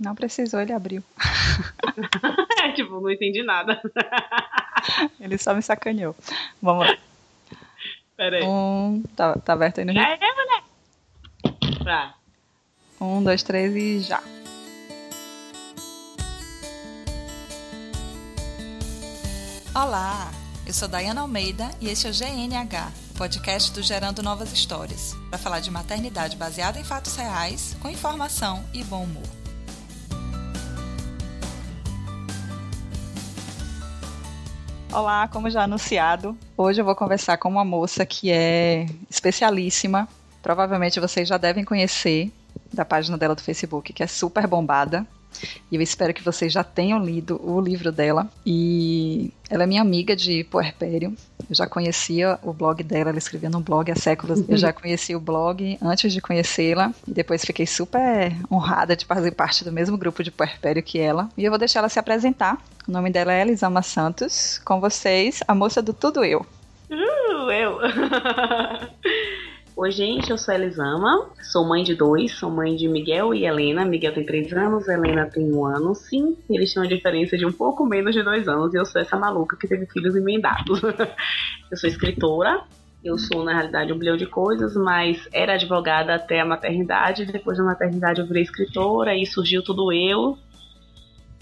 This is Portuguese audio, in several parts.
Não precisou, ele abriu. é, tipo, não entendi nada. ele só me sacaneou. Vamos lá. Pera aí. Um, tá, tá aberto aí no Já é, mulher? Tá. Um, dois, três e já. Olá, eu sou Dayana Almeida e este é o GNH, o podcast do Gerando Novas Histórias, para falar de maternidade baseada em fatos reais, com informação e bom humor. Olá, como já anunciado, hoje eu vou conversar com uma moça que é especialíssima. Provavelmente vocês já devem conhecer da página dela do Facebook, que é super bombada. E eu espero que vocês já tenham lido o livro dela. E ela é minha amiga de puerpério. Eu já conhecia o blog dela, ela escrevia no blog há séculos. Eu já conheci o blog antes de conhecê-la. E depois fiquei super honrada de fazer parte do mesmo grupo de puerpério que ela. E eu vou deixar ela se apresentar. O nome dela é Elisama Santos. Com vocês, a moça do Tudo Eu. Uh, eu! Oi, gente, eu sou a Elisama, sou mãe de dois, sou mãe de Miguel e Helena. Miguel tem três anos, Helena tem um ano. Sim, eles têm uma diferença de um pouco menos de dois anos e eu sou essa maluca que teve filhos emendados. eu sou escritora, eu sou, na realidade, um bilhão de coisas, mas era advogada até a maternidade. Depois da maternidade, eu virei escritora e surgiu tudo eu.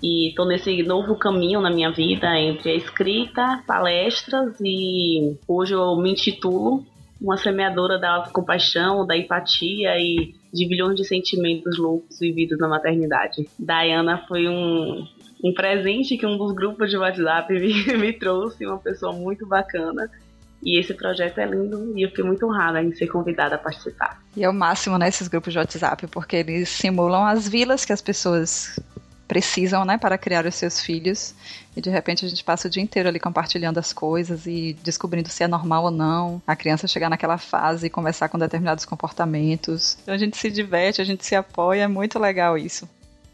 E tô nesse novo caminho na minha vida entre a escrita, palestras e hoje eu me intitulo uma semeadora da compaixão, da empatia e de bilhões de sentimentos loucos vividos na maternidade. Diana foi um, um presente que um dos grupos de WhatsApp me, me trouxe, uma pessoa muito bacana. E esse projeto é lindo e eu fiquei muito honrada em ser convidada a participar. E é o máximo nesses né, grupos de WhatsApp, porque eles simulam as vilas que as pessoas precisam, né, para criar os seus filhos. E de repente a gente passa o dia inteiro ali compartilhando as coisas e descobrindo se é normal ou não. A criança chegar naquela fase e começar com determinados comportamentos. Então a gente se diverte, a gente se apoia, é muito legal isso.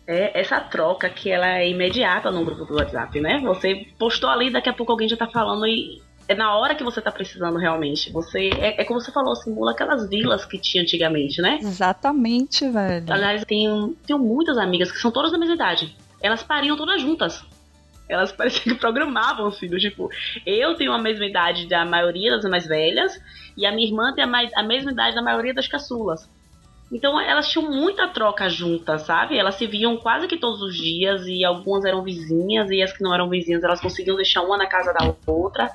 É essa troca que ela é imediata no grupo do WhatsApp, né? Você postou ali, daqui a pouco alguém já tá falando e é na hora que você tá precisando realmente. Você é, é como você falou, simula aquelas vilas que tinha antigamente, né? Exatamente, velho. Aliás, tenho, tenho muitas amigas que são todas da mesma idade. Elas pariam todas juntas. Elas pareciam que programavam os filhos. Tipo, eu tenho a mesma idade da maioria das mais velhas e a minha irmã tem a, mais, a mesma idade da maioria das caçulas. Então elas tinham muita troca juntas, sabe? Elas se viam quase que todos os dias e algumas eram vizinhas e as que não eram vizinhas elas conseguiam deixar uma na casa da outra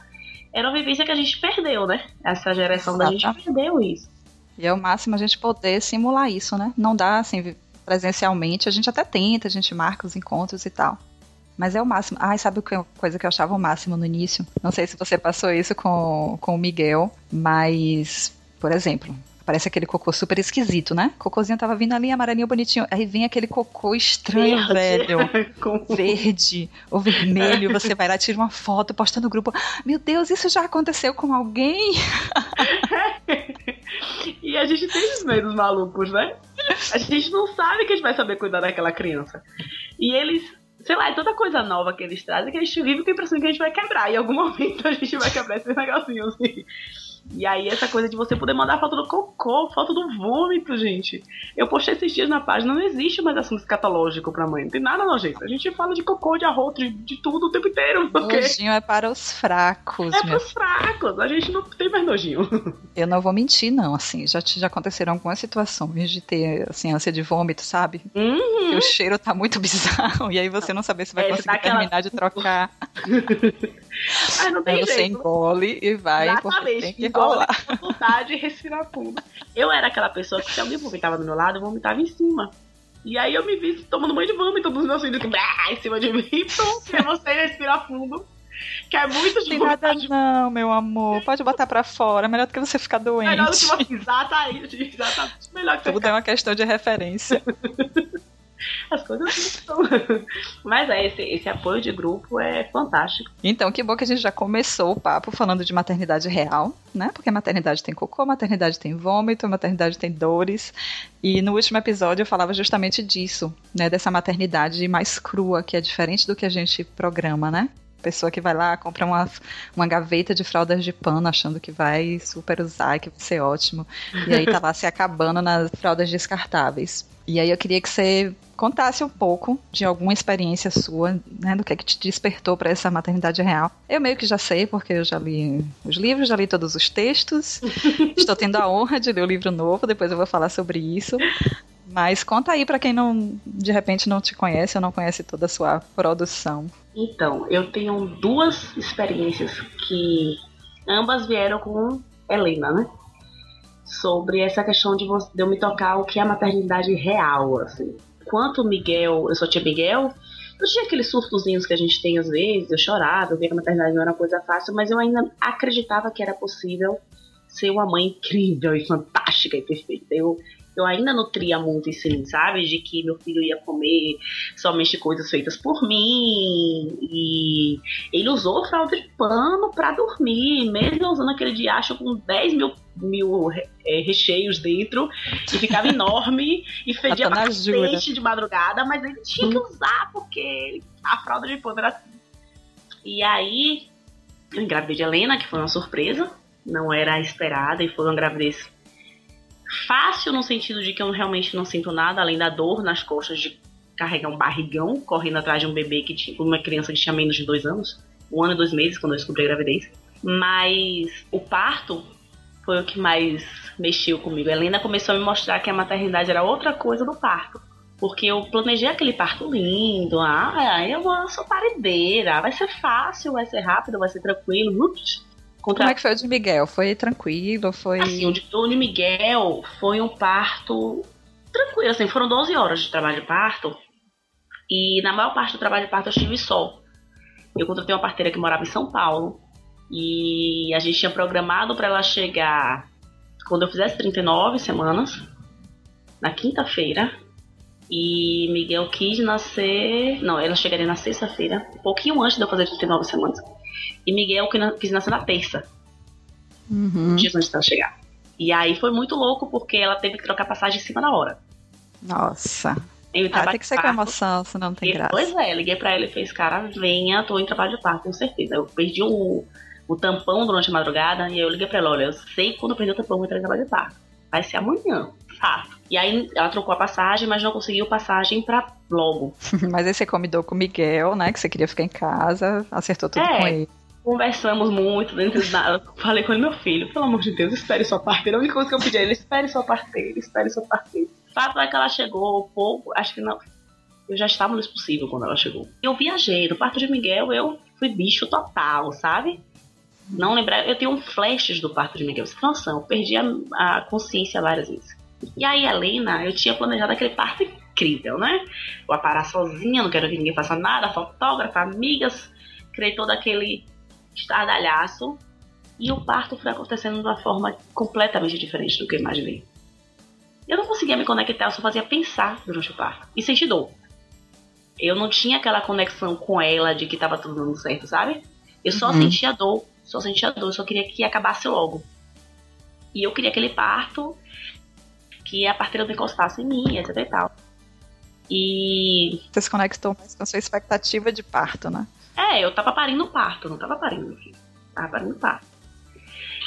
era uma vivência que a gente perdeu, né? Essa geração Exatamente. da gente perdeu isso. E é o máximo a gente poder simular isso, né? Não dá assim presencialmente, a gente até tenta, a gente marca os encontros e tal. Mas é o máximo. Ai, sabe que coisa que eu achava o máximo no início? Não sei se você passou isso com, com o Miguel, mas, por exemplo, Parece aquele cocô super esquisito, né? Cocôzinho tava vindo ali, amarelinho, bonitinho. Aí vem aquele cocô estranho, verde. velho. Com... Verde ou vermelho. Você vai lá, tira uma foto, posta no grupo. Meu Deus, isso já aconteceu com alguém? e a gente tem os medos malucos, né? A gente não sabe que a gente vai saber cuidar daquela criança. E eles sei lá, é tanta coisa nova que eles trazem que a gente vive com a impressão que a gente vai quebrar. Em algum momento a gente vai quebrar esse negocinho assim. E aí, essa coisa de você poder mandar foto do cocô, foto do vômito, gente. Eu postei esses dias na página, não existe mais assunto escatológico pra mãe. Não tem nada nojento. A gente fala de cocô, de arroz, de, de tudo o tempo inteiro. Porque... Nojinho é para os fracos. É para os fracos. A gente não tem mais nojinho. Eu não vou mentir, não. Assim, já, já aconteceram algumas situações de ter, assim, ânsia de vômito, sabe? Uhum. o cheiro tá muito bizarro. E aí você não saber se vai é, conseguir aquela... terminar de trocar. Não tem aí você engole e vai. Exatamente. Tem que rolar. vontade e respirar fundo. Eu era aquela pessoa que se alguém vomitava do meu lado, eu vomitava em cima. E aí eu me vi tomando banho de vômito dos meus filhos que em cima de mim. Então, é você respirar fundo. Que é muito de Tem nada não, meu amor. Pode botar pra fora. Melhor do que você ficar doente. Melhor do que você exatamente, exatamente. Melhor que Tudo é uma questão de referência. As coisas não estão. Mas é, esse, esse apoio de grupo é fantástico. Então, que bom que a gente já começou o papo falando de maternidade real, né? Porque maternidade tem cocô, maternidade tem vômito, maternidade tem dores. E no último episódio eu falava justamente disso, né? Dessa maternidade mais crua, que é diferente do que a gente programa, né? Pessoa que vai lá, compra uma, uma gaveta de fraldas de pano, achando que vai super usar, que vai ser ótimo. E aí tá lá se acabando nas fraldas descartáveis. E aí eu queria que você contasse um pouco de alguma experiência sua, né, do que é que te despertou para essa maternidade real. Eu meio que já sei, porque eu já li os livros, já li todos os textos. Estou tendo a honra de ler o livro novo, depois eu vou falar sobre isso. Mas conta aí para quem não, de repente não te conhece ou não conhece toda a sua produção. Então, eu tenho duas experiências que ambas vieram com Helena, né? Sobre essa questão de, eu me tocar o que é a maternidade real, assim. Enquanto Miguel, eu só tinha Miguel, eu tinha aqueles surtozinhos que a gente tem às vezes, eu chorava, eu via que a maternidade não era uma coisa fácil, mas eu ainda acreditava que era possível ser uma mãe incrível e fantástica e perfeita. Eu eu ainda nutria muito em sabe? De que meu filho ia comer somente coisas feitas por mim. E ele usou fralda de pano para dormir, mesmo usando aquele diacho com 10 mil, mil é, recheios dentro, e ficava enorme e fedia bastante de madrugada, mas ele tinha que usar porque a fralda de pano era assim. E aí, eu engravidei de Helena, que foi uma surpresa, não era esperada, e foi uma gravidez Fácil no sentido de que eu realmente não sinto nada, além da dor nas costas de carregar um barrigão correndo atrás de um bebê que tinha, uma criança que tinha menos de dois anos, um ano e dois meses quando eu descobri a gravidez. Mas o parto foi o que mais mexeu comigo. A Helena começou a me mostrar que a maternidade era outra coisa do parto. Porque eu planejei aquele parto lindo. Ah, eu sou paredeira. Vai ser fácil, vai ser rápido, vai ser tranquilo. Ups, Contra... Como é que foi o de Miguel? Foi tranquilo? Foi... Assim, o de, o de Miguel foi um parto tranquilo. Assim, foram 12 horas de trabalho de parto. E na maior parte do trabalho de parto eu estive só. Eu contratei uma parteira que morava em São Paulo. E a gente tinha programado para ela chegar quando eu fizesse 39 semanas, na quinta-feira. E Miguel quis nascer. Não, ela chegaria na sexta-feira, um pouquinho antes de eu fazer 39 semanas. E Miguel quis nascer na terça. Uhum. Dias antes dela chegar. E aí foi muito louco porque ela teve que trocar passagem em cima da hora. Nossa. ah, tem que ser com emoção, senão não tem e, graça. Pois é, liguei pra ele e fez, cara, venha, tô em trabalho de parto, com certeza. Eu perdi o, o tampão durante a madrugada e aí eu liguei pra ela, olha, eu sei que quando eu perder o tampão eu vou entrar em trabalho de parto. Vai ser amanhã, fato. E aí ela trocou a passagem, mas não conseguiu passagem pra logo. mas aí você combinou com o Miguel, né, que você queria ficar em casa, acertou tudo é, com ele. Conversamos muito dentro da. Falei com ele, meu filho, pelo amor de Deus, espere sua parteira. A única coisa que eu pedi a ele, espere sua parteira, espere sua parteira. Fato é que ela chegou pouco, acho que não. Eu já estava no expossível quando ela chegou. Eu viajei, no parto de Miguel eu fui bicho total, sabe? Não lembrar, eu tenho um flashes do parto de Miguel. Nossa, eu perdi a, a consciência várias vezes. E aí, Helena, eu tinha planejado aquele parto incrível, né? Vou parar sozinha, não quero que ninguém faça nada, fotógrafa, amigas, criei todo aquele estardalhaço. E o parto foi acontecendo de uma forma completamente diferente do que eu imaginei. Eu não conseguia me conectar, eu só fazia pensar durante o parto e sentir dor. Eu não tinha aquela conexão com ela de que estava tudo dando certo, sabe? Eu só uhum. sentia dor, só sentia dor, só queria que acabasse logo. E eu queria aquele parto que a parteira não encostasse em mim, etc e tal. E. Você se conectou mais com a sua expectativa de parto, né? É, eu tava parindo parto, não tava parindo filho. Tava parindo parto.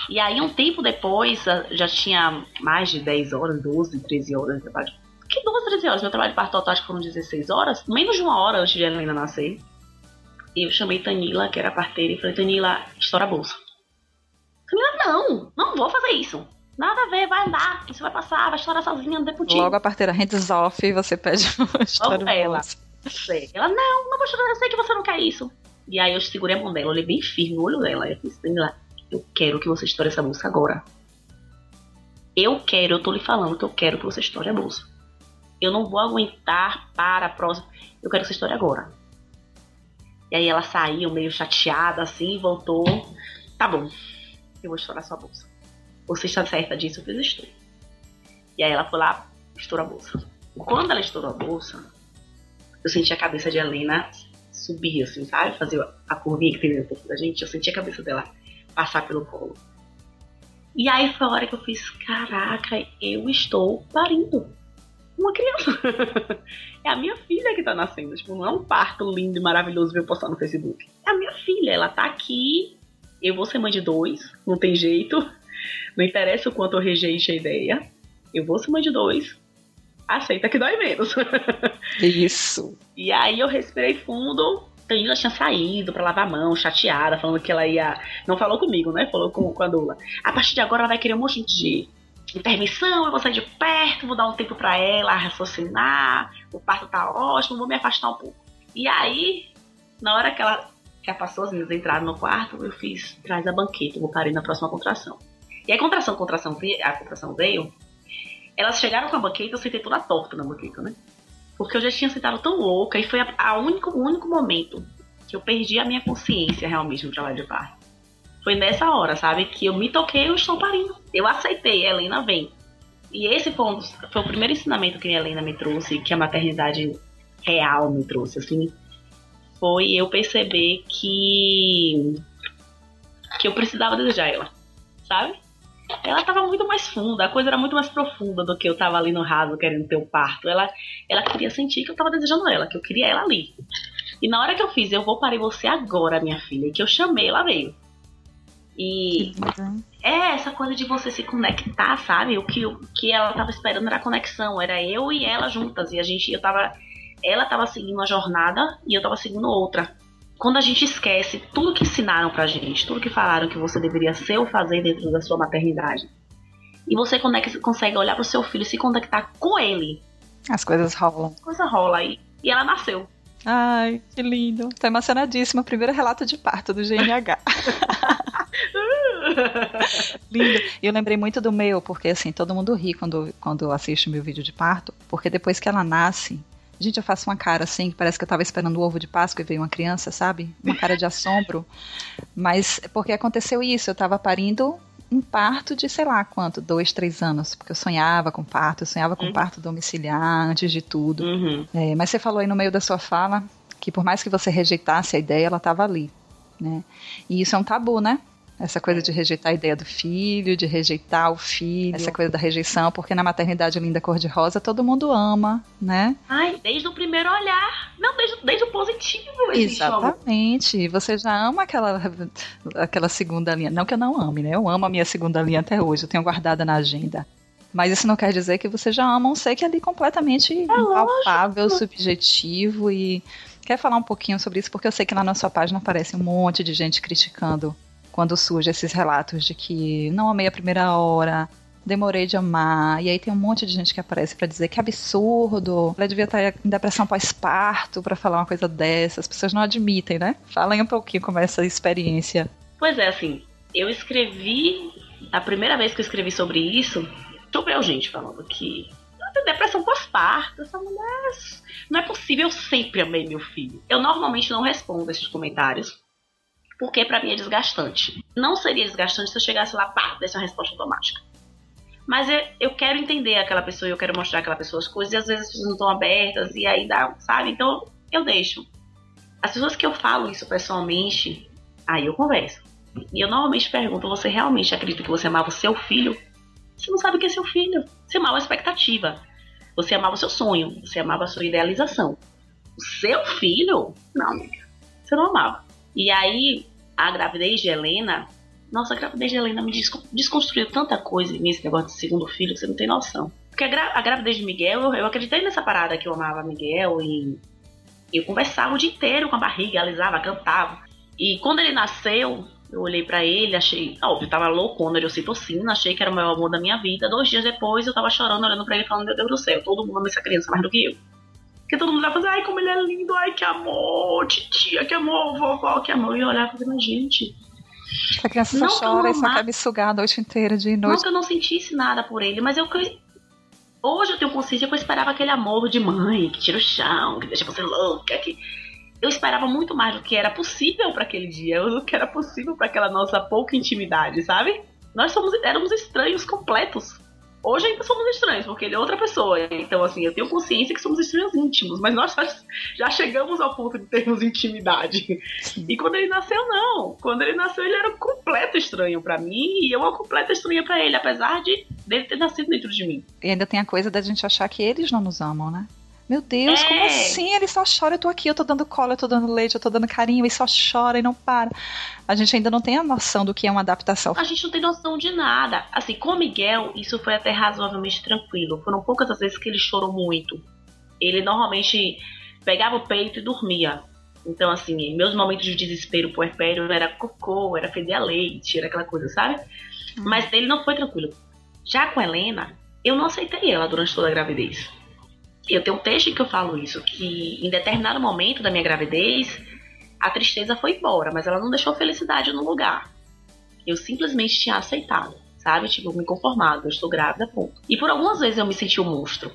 E aí, um tempo depois, já tinha mais de 10 horas, 12, 13 horas de trabalho. Que 12, 13 horas? Meu trabalho de parto total acho que foram 16 horas. Menos de uma hora antes de Helena nascer. Eu chamei Tanila, que era a parteira, e falei, Tanila, estoura a bolsa. Tanila, não, não vou fazer isso. Nada a ver, vai andar, você vai passar, vai estourar sozinha, não dê Logo a parteira hands off e você pede estourar a bolsa. Ela, não, não vou chorar, eu sei que você não quer isso. E aí eu segurei a mão dela, olhei bem firme no olho dela. Eu disse, Daniela, eu quero que você estoure essa bolsa agora. Eu quero, eu tô lhe falando que eu quero que você estoure a bolsa. Eu não vou aguentar para a próxima. Eu quero que você estoure agora. E aí ela saiu meio chateada assim, voltou. Tá bom, eu vou estourar sua bolsa. Você está certa disso? Eu fiz estouro. E aí ela foi lá, estourou a bolsa. Quando ela estourou a bolsa, eu senti a cabeça de Helena subir, assim, sabe? Fazer a curvinha que tem dentro da gente. Eu senti a cabeça dela passar pelo colo. E aí foi a hora que eu fiz, caraca, eu estou parindo. uma criança. é a minha filha que tá nascendo. Tipo, não é um parto lindo e maravilhoso ver eu postar no Facebook. É a minha filha, ela tá aqui. Eu vou ser mãe de dois, não tem jeito. Não interessa o quanto eu rejeite a ideia. Eu vou ser mãe de dois. Aceita que dói menos. Isso. E aí eu respirei fundo. Camila tinha saído para lavar a mão, chateada, falando que ela ia. Não falou comigo, né? Falou com, com a Dula. A partir de agora ela vai querer um monte de intermissão, eu vou sair de perto, vou dar um tempo para ela raciocinar, o parto tá ótimo, vou me afastar um pouco. E aí, na hora que ela já passou, as meninas entraram no quarto, eu fiz, traz a banqueta, vou parar na próxima contração. E a contração, contração, a contração veio, elas chegaram com a banqueta, eu sentei toda torta na banqueta, né? Porque eu já tinha sentado tão louca e foi a, a único, o único momento que eu perdi a minha consciência realmente no trabalho de parto. Foi nessa hora, sabe? Que eu me toquei, eu estou parindo. Eu aceitei, Helena vem. E esse foi, um dos, foi o primeiro ensinamento que a Helena me trouxe, que a maternidade real me trouxe, assim. Foi eu perceber que. que eu precisava desejar ela, sabe? Ela tava muito mais funda, a coisa era muito mais profunda do que eu tava ali no raso querendo ter o parto. Ela, ela queria sentir que eu tava desejando ela, que eu queria ela ali. E na hora que eu fiz, eu vou parar você agora, minha filha, que eu chamei, ela veio. E é essa coisa de você se conectar, sabe? O que, o que ela tava esperando era a conexão, era eu e ela juntas. E a gente, eu tava. Ela tava seguindo uma jornada e eu tava seguindo outra. Quando a gente esquece tudo que ensinaram pra gente, tudo que falaram que você deveria ser ou fazer dentro da sua maternidade, e você conecta, consegue olhar pro seu filho e se conectar com ele. As coisas rolam. A coisa rola aí. E ela nasceu. Ai, que lindo. Tô emocionadíssima. Primeiro relato de parto do GNH. Lindo. E eu lembrei muito do meu, porque assim, todo mundo ri quando, quando assiste o meu vídeo de parto, porque depois que ela nasce, Gente, eu faço uma cara assim, que parece que eu tava esperando o ovo de Páscoa e veio uma criança, sabe? Uma cara de assombro. Mas porque aconteceu isso, eu tava parindo um parto de sei lá quanto, dois, três anos, porque eu sonhava com parto, eu sonhava com uhum. parto domiciliar antes de tudo. Uhum. É, mas você falou aí no meio da sua fala que por mais que você rejeitasse a ideia, ela estava ali, né? E isso é um tabu, né? Essa coisa de rejeitar a ideia do filho, de rejeitar o filho, essa coisa da rejeição, porque na maternidade linda cor-de-rosa todo mundo ama, né? Ai, desde o primeiro olhar. Não, desde, desde o positivo. Exatamente. Você já ama aquela, aquela segunda linha. Não que eu não ame, né? Eu amo a minha segunda linha até hoje, eu tenho guardada na agenda. Mas isso não quer dizer que você já ama um ser que é ali completamente é impalpável, subjetivo e quer falar um pouquinho sobre isso porque eu sei que lá na sua página aparece um monte de gente criticando quando surgem esses relatos de que não amei a primeira hora, demorei de amar, e aí tem um monte de gente que aparece para dizer que absurdo, ela devia estar em depressão pós-parto para falar uma coisa dessa, as pessoas não admitem, né? Falem um pouquinho como é essa experiência. Pois é, assim, eu escrevi, a primeira vez que eu escrevi sobre isso, choveu gente falando que depressão pós-parto, essa mulher, não é possível, eu sempre amei meu filho. Eu normalmente não respondo esses comentários, porque para mim é desgastante. Não seria desgastante se eu chegasse lá, pá, desse uma resposta automática. Mas eu, eu quero entender aquela pessoa, eu quero mostrar aquela pessoa as coisas, e às vezes as pessoas não estão abertas, e aí dá, sabe? Então eu deixo. As pessoas que eu falo isso pessoalmente, aí eu converso. E eu normalmente pergunto: você realmente acredita que você amava o seu filho? Você não sabe o que é seu filho. Você amava a expectativa. Você amava o seu sonho. Você amava a sua idealização. O seu filho? Não, amiga. Você não amava. E aí, a gravidez de Helena, nossa, a gravidez de Helena me desconstruiu tanta coisa nesse negócio de segundo filho que você não tem noção. Porque a, gra a gravidez de Miguel, eu, eu, acreditei nessa parada que eu amava Miguel e eu conversava o dia inteiro com a barriga, alisava, cantava. E quando ele nasceu, eu olhei para ele, achei, óbvio, tava loucona de ocitocina, achei que era o maior amor da minha vida. Dois dias depois eu tava chorando, olhando para ele, falando: Meu Deus do céu, todo mundo ama essa criança mais do que eu. Porque todo mundo vai fazer, ai, como ele é lindo, ai, que amor, titia, que amor, vovó, que amor. E falei, mas gente. A criança só chora e só quer me sugar a noite inteira, de noite. Não que eu não sentisse nada por ele, mas eu. Hoje eu tenho consciência que eu esperava aquele amor de mãe, que tira o chão, que deixa você louca, que. Eu esperava muito mais do que era possível para aquele dia, do que era possível para aquela nossa pouca intimidade, sabe? Nós somos, éramos estranhos completos. Hoje ainda somos estranhos, porque ele é outra pessoa. Então, assim, eu tenho consciência que somos estranhos íntimos, mas nós já chegamos ao ponto de termos intimidade. E quando ele nasceu, não. Quando ele nasceu, ele era um completo estranho para mim e eu uma completa estranha para ele, apesar de dele ter nascido dentro de mim. E ainda tem a coisa da gente achar que eles não nos amam, né? Meu Deus, é. como assim? Ele só chora, eu tô aqui, eu tô dando cola, eu tô dando leite, eu tô dando carinho, e só chora e não para. A gente ainda não tem a noção do que é uma adaptação. A gente não tem noção de nada. Assim, com o Miguel, isso foi até razoavelmente tranquilo. Foram poucas as vezes que ele chorou muito. Ele normalmente pegava o peito e dormia. Então, assim, meus momentos de desespero puerpério era cocô, era feder a leite, era aquela coisa, sabe? Hum. Mas dele não foi tranquilo. Já com a Helena, eu não aceitei ela durante toda a gravidez. Eu tenho um texto em que eu falo isso, que em determinado momento da minha gravidez, a tristeza foi embora, mas ela não deixou felicidade no lugar. Eu simplesmente tinha aceitado, sabe? Tipo, me conformado, eu estou grávida, ponto. E por algumas vezes eu me senti um monstro.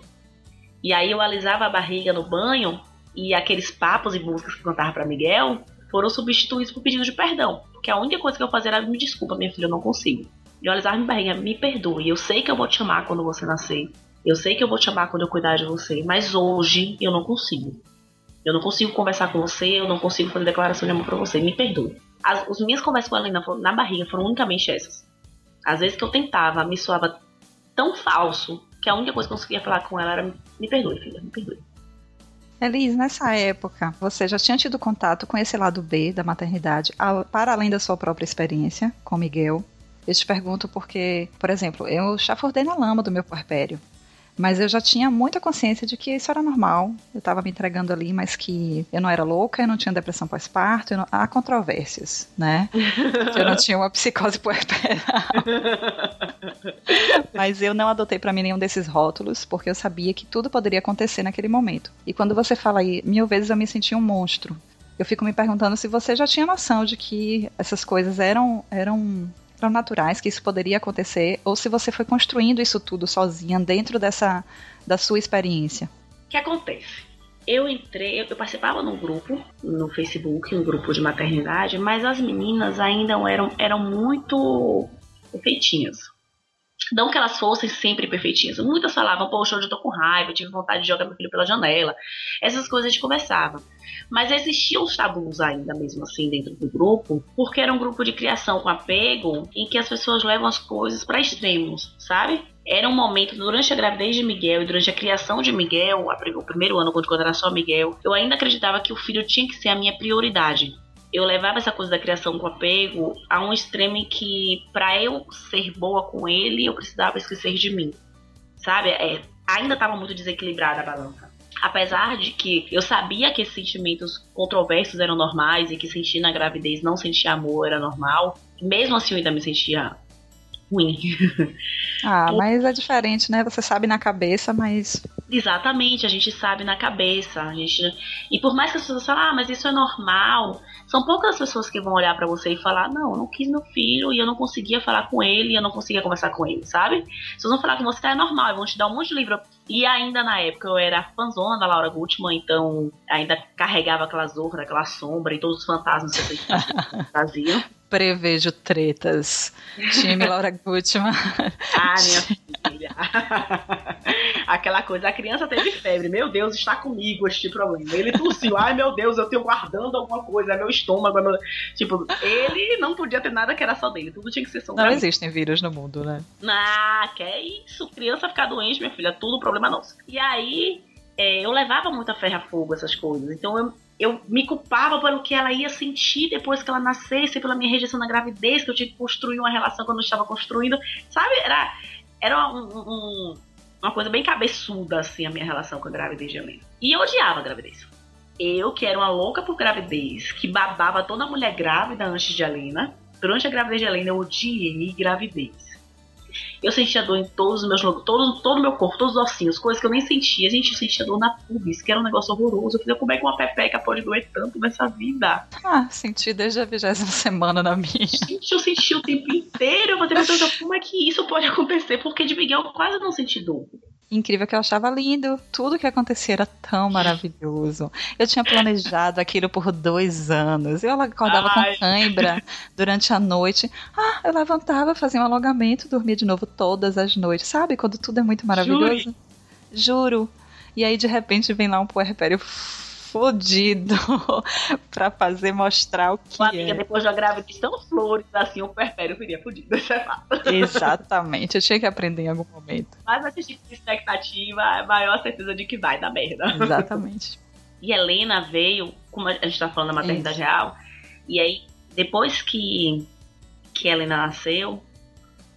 E aí eu alisava a barriga no banho e aqueles papos e músicas que cantava para Miguel foram substituídos por pedido de perdão. Porque a única coisa que eu fazia era me desculpa, minha filha, eu não consigo. E eu alisava minha barriga, me perdoe, eu sei que eu vou te amar quando você nascer. Eu sei que eu vou te amar quando eu cuidar de você, mas hoje eu não consigo. Eu não consigo conversar com você, eu não consigo fazer declaração de amor pra você, me perdoe. As, as minhas conversas com ela na, na barriga foram unicamente essas. Às vezes que eu tentava, me soava tão falso que a única coisa que eu conseguia falar com ela era: me perdoe, filha, me perdoe. Elis, nessa época, você já tinha tido contato com esse lado B da maternidade, para além da sua própria experiência com Miguel? Eu te pergunto porque, por exemplo, eu já fordei na lama do meu puerpério. Mas eu já tinha muita consciência de que isso era normal. Eu estava me entregando ali, mas que eu não era louca, eu não tinha depressão pós-parto. Não... Há controvérsias, né? eu não tinha uma psicose puerperal. mas eu não adotei para mim nenhum desses rótulos, porque eu sabia que tudo poderia acontecer naquele momento. E quando você fala aí, mil vezes eu me senti um monstro. Eu fico me perguntando se você já tinha noção de que essas coisas eram, eram eram naturais, que isso poderia acontecer, ou se você foi construindo isso tudo sozinha dentro dessa da sua experiência. O que acontece? Eu entrei, eu participava num grupo no Facebook, um grupo de maternidade, mas as meninas ainda eram, eram muito feitinhas. Não que elas fossem sempre perfeitinhas. Muitas falavam, poxa, hoje eu tô com raiva, tive vontade de jogar meu filho pela janela. Essas coisas a gente conversava. Mas existiam os tabus ainda mesmo assim dentro do grupo, porque era um grupo de criação com apego em que as pessoas levam as coisas para extremos, sabe? Era um momento durante a gravidez de Miguel e durante a criação de Miguel, o primeiro ano quando era só Miguel, eu ainda acreditava que o filho tinha que ser a minha prioridade eu levava essa coisa da criação com apego a um extremo em que, para eu ser boa com ele, eu precisava esquecer de mim. Sabe? É, ainda estava muito desequilibrada a balança. Apesar de que eu sabia que esses sentimentos controversos eram normais e que sentir na gravidez não sentir amor era normal, mesmo assim eu ainda me sentia ruim. Ah, mas é diferente, né? Você sabe na cabeça, mas. Exatamente, a gente sabe na cabeça. A gente... E por mais que as pessoas falem, ah, mas isso é normal, são poucas as pessoas que vão olhar para você e falar, não, eu não quis meu filho e eu não conseguia falar com ele e eu não conseguia conversar com ele, sabe? Se eles vão falar com você, é normal, vão te dar um monte de livro. E ainda na época eu era fãzona da Laura Gutman, então ainda carregava aquela zorra, aquela sombra e todos os fantasmas que vocês faziam. Prevejo tretas. Time Laura Gutman. Ah, minha filha. Aquela coisa, a criança teve febre, meu Deus, está comigo este problema. Ele tossiu, ai meu Deus, eu tenho guardando alguma coisa, é meu estômago. É meu... Tipo, ele não podia ter nada que era só dele, tudo tinha que ser só Não existem vírus no mundo, né? Ah, que é isso. Criança ficar doente, minha filha, tudo problema nosso. E aí, é, eu levava muita ferro a fogo essas coisas. Então eu eu me culpava pelo que ela ia sentir depois que ela nascesse, pela minha rejeição na gravidez, que eu tinha que construir uma relação quando eu estava construindo. Sabe? Era, era um, um, uma coisa bem cabeçuda, assim, a minha relação com a gravidez de Helena. E eu odiava a gravidez. Eu, que era uma louca por gravidez, que babava toda mulher grávida antes de Helena, durante a gravidez de Helena eu odiei gravidez. Eu sentia dor em todos os meus todo, todo o meu corpo, todos os ossinhos, coisas que eu nem sentia. A gente sentia dor na pubis, que era um negócio horroroso. Eu falei, como é que uma pepeca pode doer tanto nessa vida? Ah, senti desde a vigésima semana na minha. Gente, eu senti o tempo inteiro. Eu falei, como é que isso pode acontecer? Porque de Miguel eu quase não senti dor. incrível que eu achava lindo. Tudo que acontecia era tão maravilhoso. Eu tinha planejado aquilo por dois anos. Eu acordava Ai. com cãibra durante a noite. Ah, eu levantava, fazia um alongamento, dormia de novo todas as noites. Sabe quando tudo é muito maravilhoso? Jure. Juro. E aí, de repente, vem lá um puerpério fodido pra fazer mostrar o que Uma amiga, é. depois da gravidez tão flores, assim, o puerpério viria fodido, é. Exatamente, eu tinha que aprender em algum momento. Mas esse tipo de expectativa é a maior certeza de que vai dar merda. Exatamente. e Helena veio, como a gente tá falando da maternidade isso. real, e aí, depois que, que Helena nasceu,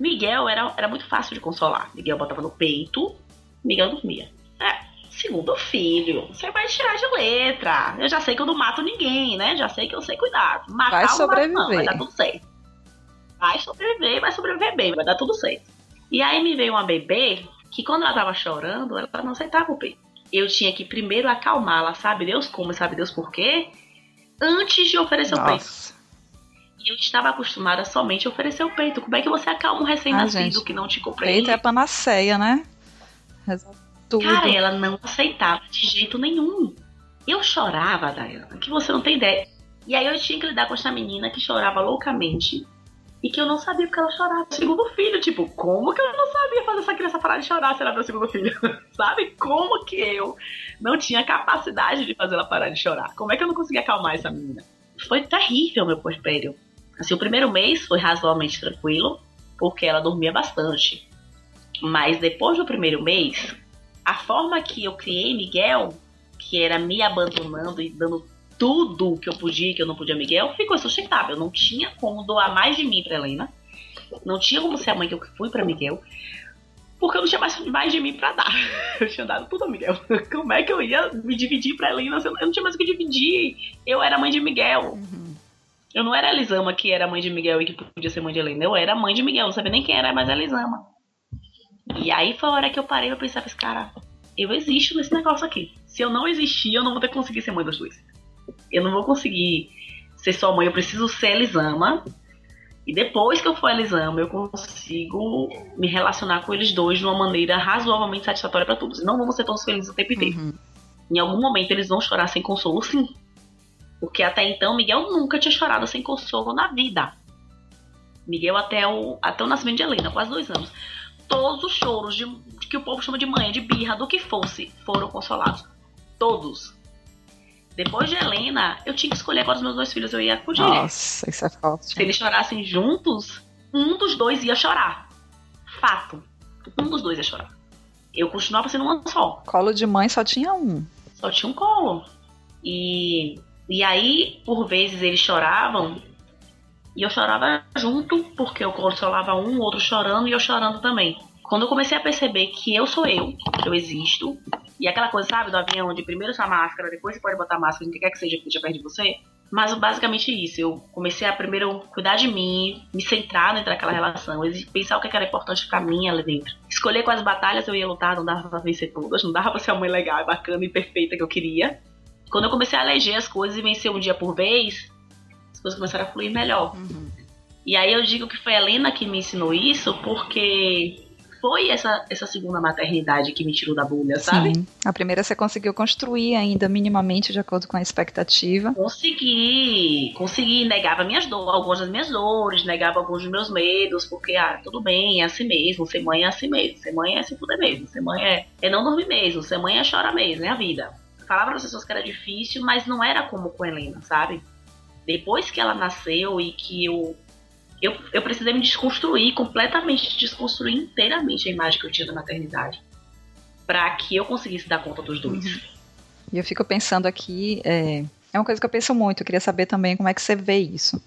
Miguel era, era muito fácil de consolar. Miguel botava no peito, Miguel dormia. É, segundo filho, você vai tirar de letra. Eu já sei que eu não mato ninguém, né? Já sei que eu sei cuidar. Matar vai sobreviver. Não, vai dar tudo certo. Vai sobreviver, vai sobreviver bem, vai dar tudo certo. E aí me veio uma bebê que quando ela tava chorando, ela não aceitava o peito. Eu tinha que primeiro acalmá-la, sabe Deus como, sabe Deus por quê? Antes de oferecer Nossa. o peito. E eu estava acostumada somente a oferecer o peito. Como é que você acalma um recém-nascido ah, que não te compreende? Peito é panaceia, né? Resolve tudo. Cara, ela não aceitava de jeito nenhum. Eu chorava, Dayana, que você não tem ideia. E aí eu tinha que lidar com essa menina que chorava loucamente e que eu não sabia porque ela chorava. Segundo filho, tipo, como que eu não sabia fazer essa criança parar de chorar se era meu segundo filho? Sabe? Como que eu não tinha capacidade de fazer ela parar de chorar? Como é que eu não conseguia acalmar essa menina? Foi terrível meu puerpério. Assim, o primeiro mês foi razoavelmente tranquilo, porque ela dormia bastante. Mas depois do primeiro mês, a forma que eu criei Miguel, que era me abandonando e dando tudo que eu podia que eu não podia Miguel, ficou insustentável. Não tinha como doar mais de mim para Helena. Não tinha como ser a mãe que eu fui para Miguel. Porque eu não tinha mais, mais de mim para dar. Eu tinha dado tudo a Miguel. Como é que eu ia me dividir pra Helena? Eu não tinha mais o que dividir. Eu era mãe de Miguel. Uhum. Eu não era a Elisama que era mãe de Miguel e que podia ser mãe de Helena. Eu era mãe de Miguel. Não sabia nem quem era mais a Elisama. E aí foi a hora que eu parei pra pensar, esse cara, eu existo nesse negócio aqui. Se eu não existir, eu não vou ter conseguir ser mãe dos dois. Eu não vou conseguir ser só mãe, eu preciso ser Elisama. E depois que eu for Elisama, eu consigo me relacionar com eles dois de uma maneira razoavelmente satisfatória para todos. Não vamos ser todos felizes o tempo inteiro. Uhum. Em algum momento eles vão chorar sem consolo, sim. Porque até então Miguel nunca tinha chorado sem consolo na vida. Miguel até o, até o nascimento de Helena, quase dois anos todos os choros de, que o povo chama de mãe, de birra, do que fosse, foram consolados. Todos. Depois de Helena, eu tinha que escolher qual dos meus dois filhos eu ia acudir. Nossa, isso é falso. Se eles chorassem juntos, um dos dois ia chorar. Fato. Um dos dois ia chorar. Eu continuava sendo uma só. Colo de mãe só tinha um. Só tinha um colo. E, e aí, por vezes, eles choravam e eu chorava junto, porque eu consolava um, o outro chorando e eu chorando também. Quando eu comecei a perceber que eu sou eu, que eu existo, e aquela coisa, sabe, do avião, de primeiro sua máscara, depois você pode botar máscara, não quer que seja que esteja perto de você. Mas basicamente isso, eu comecei a primeiro cuidar de mim, me centrar dentro daquela relação, pensar o que era importante para mim ali dentro. Escolher quais batalhas eu ia lutar, não dava pra vencer todas, não dava pra ser a mãe legal, bacana e perfeita que eu queria. Quando eu comecei a eleger as coisas e vencer um dia por vez, as coisas começaram a fluir melhor. Uhum. E aí eu digo que foi a Helena que me ensinou isso, porque foi essa, essa segunda maternidade que me tirou da bolha, sabe? Sim. A primeira você conseguiu construir ainda minimamente de acordo com a expectativa. Consegui, consegui, negava minhas dores, algumas das minhas dores, negava alguns dos meus medos, porque, ah, tudo bem, é assim mesmo, ser mãe é assim mesmo, ser mãe é se fuder mesmo, ser mãe é, é não dormir mesmo, ser mãe é chorar mesmo, é a vida. Falava para as pessoas que era difícil, mas não era como com Helena, sabe? depois que ela nasceu e que eu, eu, eu precisei me desconstruir completamente, desconstruir inteiramente a imagem que eu tinha da maternidade, para que eu conseguisse dar conta dos dois. Uhum. E eu fico pensando aqui, é, é uma coisa que eu penso muito, eu queria saber também como é que você vê isso.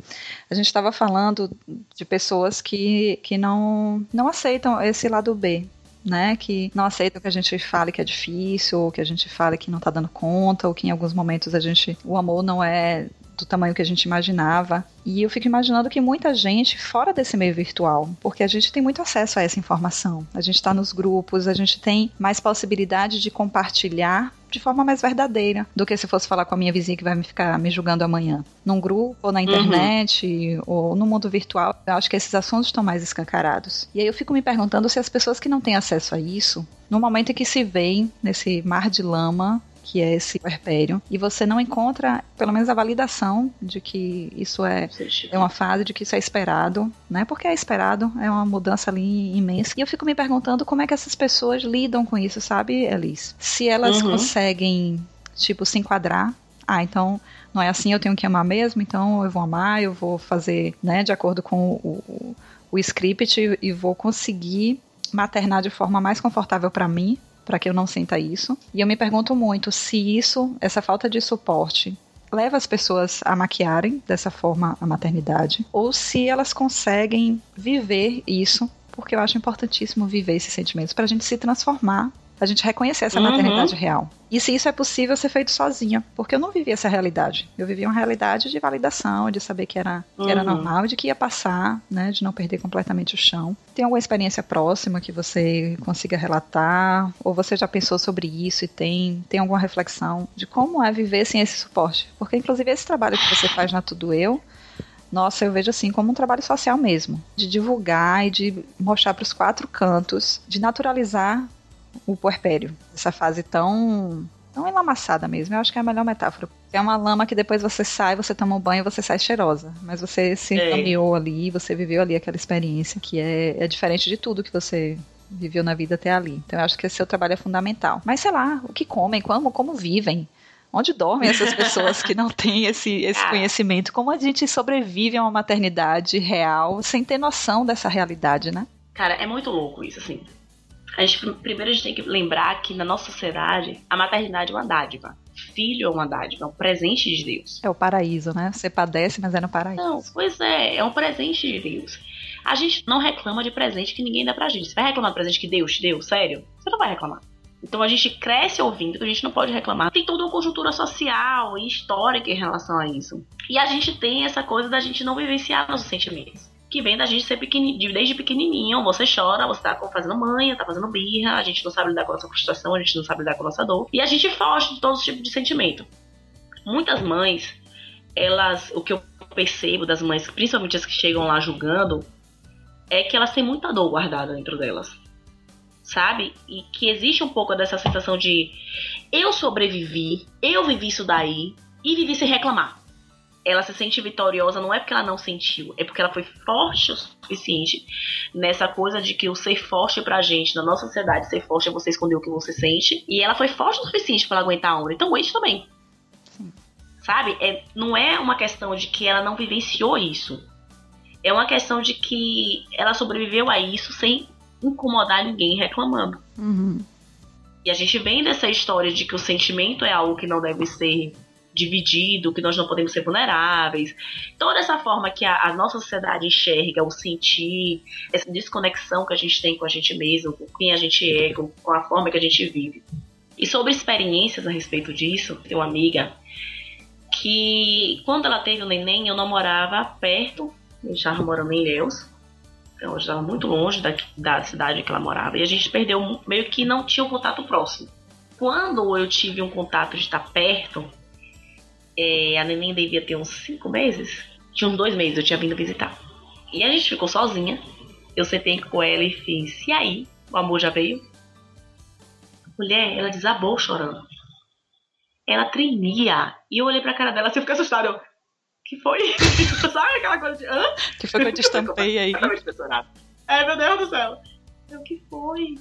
A gente estava falando de pessoas que, que não, não aceitam esse lado B, né, que não aceitam que a gente fale que é difícil, ou que a gente fale que não está dando conta, ou que em alguns momentos a gente, o amor não é do tamanho que a gente imaginava. E eu fico imaginando que muita gente fora desse meio virtual, porque a gente tem muito acesso a essa informação. A gente está nos grupos, a gente tem mais possibilidade de compartilhar de forma mais verdadeira do que se fosse falar com a minha vizinha que vai me ficar me julgando amanhã. Num grupo, ou na uhum. internet, uhum. ou no mundo virtual, eu acho que esses assuntos estão mais escancarados. E aí eu fico me perguntando se as pessoas que não têm acesso a isso No momento em que se vê nesse mar de lama, que é esse puerpério, e você não encontra, pelo menos, a validação de que isso é, é uma fase, de que isso é esperado, né? Porque é esperado, é uma mudança ali imensa. E eu fico me perguntando como é que essas pessoas lidam com isso, sabe, Elis? Se elas uhum. conseguem, tipo, se enquadrar. Ah, então não é assim, eu tenho que amar mesmo, então eu vou amar, eu vou fazer, né, de acordo com o, o, o script e vou conseguir maternar de forma mais confortável para mim, para que eu não sinta isso. E eu me pergunto muito se isso, essa falta de suporte, leva as pessoas a maquiarem dessa forma a maternidade, ou se elas conseguem viver isso, porque eu acho importantíssimo viver esses sentimentos para a gente se transformar a gente reconhecer essa uhum. maternidade real. E se isso é possível ser feito sozinha, porque eu não vivi essa realidade. Eu vivi uma realidade de validação, de saber que era, uhum. que era uhum. normal, de que ia passar, né, de não perder completamente o chão. Tem alguma experiência próxima que você consiga relatar? Ou você já pensou sobre isso e tem, tem alguma reflexão de como é viver sem esse suporte? Porque, inclusive, esse trabalho que você faz na Tudo Eu, nossa, eu vejo assim como um trabalho social mesmo, de divulgar e de mostrar para os quatro cantos, de naturalizar o puerpério. Essa fase tão tão enlamaçada mesmo, eu acho que é a melhor metáfora. É uma lama que depois você sai, você toma um banho você sai cheirosa. Mas você se é. encaminhou ali, você viveu ali aquela experiência que é, é diferente de tudo que você viveu na vida até ali. Então eu acho que esse seu trabalho é fundamental. Mas sei lá, o que comem, como, como vivem? Onde dormem essas pessoas que não têm esse, esse conhecimento? Como a gente sobrevive a uma maternidade real sem ter noção dessa realidade, né? Cara, é muito louco isso, assim a gente, primeiro a gente tem que lembrar que na nossa sociedade a maternidade é uma dádiva. Filho é uma dádiva, é um presente de Deus. É o paraíso, né? Você padece, mas é no paraíso. Não, pois é, é um presente de Deus. A gente não reclama de presente que ninguém dá pra gente. Você vai reclamar de presente que Deus te deu? Sério? Você não vai reclamar. Então a gente cresce ouvindo que a gente não pode reclamar. Tem toda uma conjuntura social e histórica em relação a isso. E a gente tem essa coisa da gente não vivenciar nossos sentimentos que vem da gente ser pequenininho, desde pequenininho. Você chora, você tá fazendo manha, tá fazendo birra, a gente não sabe lidar com a nossa frustração, a gente não sabe lidar com a nossa dor. E a gente foge de todos os tipos de sentimento. Muitas mães, elas, o que eu percebo das mães, principalmente as que chegam lá julgando, é que elas têm muita dor guardada dentro delas. Sabe? E que existe um pouco dessa sensação de eu sobrevivi, eu vivi isso daí e vivi sem reclamar ela se sente vitoriosa não é porque ela não sentiu, é porque ela foi forte o suficiente nessa coisa de que o ser forte pra gente, na nossa sociedade, ser forte é você esconder o que você sente. E ela foi forte o suficiente para aguentar a onda. Então aguente também. Sim. Sabe? É, não é uma questão de que ela não vivenciou isso. É uma questão de que ela sobreviveu a isso sem incomodar ninguém reclamando. Uhum. E a gente vem dessa história de que o sentimento é algo que não deve ser dividido, que nós não podemos ser vulneráveis. Toda essa forma que a, a, nossa sociedade enxerga o sentir, essa desconexão que a gente tem com a gente mesmo, com quem a gente é, com, com a forma que a gente vive. E sobre experiências a respeito disso, tenho uma amiga que quando ela teve o neném, eu não morava perto, eu estava morando em Ilhéus, então estava muito longe da, da cidade que ela morava, e a gente perdeu meio que não tinha um contato próximo. Quando eu tive um contato de estar perto, é, a neném devia ter uns cinco meses. Tinha uns dois meses, eu tinha vindo visitar. E a gente ficou sozinha. Eu sentei com ela e fiz, e aí? O amor já veio? Mulher, ela desabou chorando. Ela tremia. E eu olhei pra cara dela assim, eu fiquei assustada. Eu, que foi? Sabe aquela coisa de. Hã? Que foi que eu te estampei aí? É, meu Deus do céu. Eu, que foi?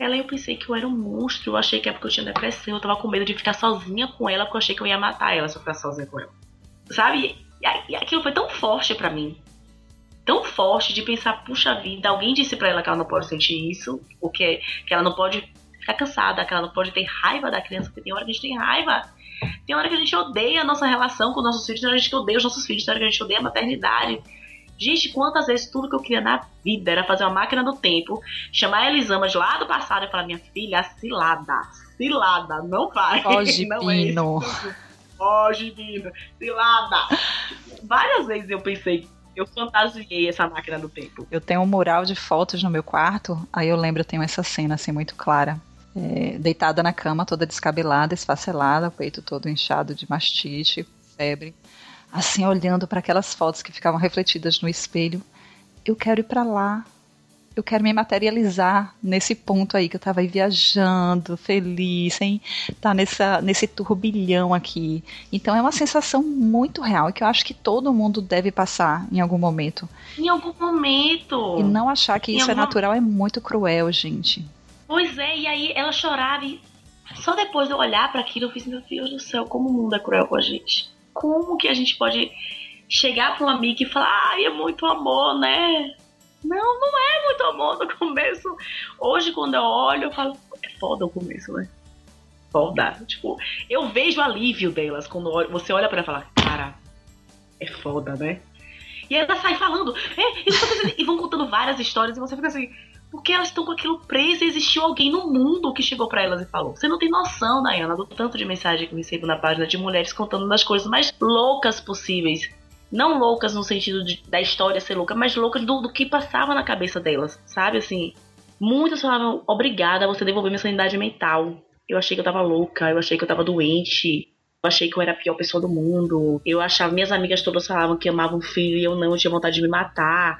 Ela, eu pensei que eu era um monstro, eu achei que é porque eu tinha depressão, eu tava com medo de ficar sozinha com ela, porque eu achei que eu ia matar ela se eu ficasse sozinha com ela. Sabe? E aquilo foi tão forte para mim. Tão forte de pensar, puxa vida, alguém disse para ela que ela não pode sentir isso, ou que, que ela não pode ficar cansada, que ela não pode ter raiva da criança, porque tem hora que a gente tem raiva. Tem hora que a gente odeia a nossa relação com nossos filhos, tem hora que a gente odeia os nossos filhos, tem hora que a gente odeia a maternidade. Gente, quantas vezes tudo que eu queria na vida era fazer uma máquina do tempo, chamar a Elisama de lá do passado e falar: minha filha, cilada, cilada, não faz. Foge, não Pino. É Foge, Pino, cilada. Várias vezes eu pensei eu fantasiei essa máquina do tempo. Eu tenho um mural de fotos no meu quarto, aí eu lembro, eu tenho essa cena assim muito clara. É, deitada na cama, toda descabelada, esfacelada, o peito todo inchado de mastite, febre assim olhando para aquelas fotos que ficavam refletidas no espelho. Eu quero ir para lá. eu quero me materializar nesse ponto aí que eu tava aí viajando, feliz, sem estar tá nessa, nesse turbilhão aqui. Então é uma sensação muito real que eu acho que todo mundo deve passar em algum momento. Em algum momento. E não achar que em isso é algum... é natural é muito cruel, gente. Pois é, e aí ela chorava e só depois de eu olhar para aquilo eu fiz, meu Deus do céu, como o mundo é cruel com a gente. Como que a gente pode chegar pra um amigo e falar, ai, é muito amor, né? Não, não é muito amor no começo. Hoje, quando eu olho, eu falo, é foda o começo, né? Foda. Tipo, eu vejo alívio delas quando você olha para ela e fala, cara, é foda, né? E ela sai falando, é, e vão contando várias histórias e você fica assim, porque elas estão com aquilo preso e existiu alguém no mundo que chegou para elas e falou. Você não tem noção, Dayana, do tanto de mensagem que eu recebo na página de mulheres contando das coisas mais loucas possíveis não loucas no sentido de, da história ser louca, mas loucas do, do que passava na cabeça delas, sabe? Assim, muitas falavam, obrigada, você devolveu minha sanidade mental. Eu achei que eu tava louca, eu achei que eu tava doente, eu achei que eu era a pior pessoa do mundo. Eu achava, minhas amigas todas falavam que amavam um filho e eu não, eu tinha vontade de me matar.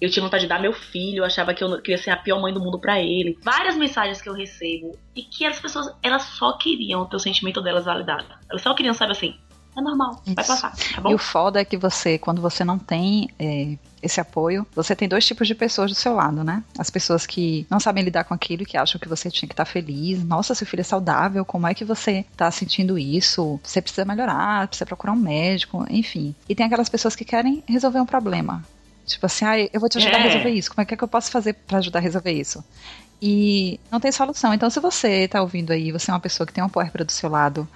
Eu tinha vontade de dar meu filho, eu achava que eu queria ser a pior mãe do mundo para ele. Várias mensagens que eu recebo e que as pessoas, elas só queriam ter o sentimento delas validado. Elas só queriam, sabe assim, é normal, Isso. vai passar, tá bom? E o foda é que você, quando você não tem é, esse apoio, você tem dois tipos de pessoas do seu lado, né? As pessoas que não sabem lidar com aquilo e que acham que você tinha que estar tá feliz. Nossa, seu filho é saudável, como é que você tá sentindo isso? Você precisa melhorar, precisa procurar um médico, enfim. E tem aquelas pessoas que querem resolver um problema. Tipo assim, ah, eu vou te ajudar é. a resolver isso. Como é que, é que eu posso fazer para ajudar a resolver isso? E não tem solução. Então, se você tá ouvindo aí, você é uma pessoa que tem uma puérpera do seu lado,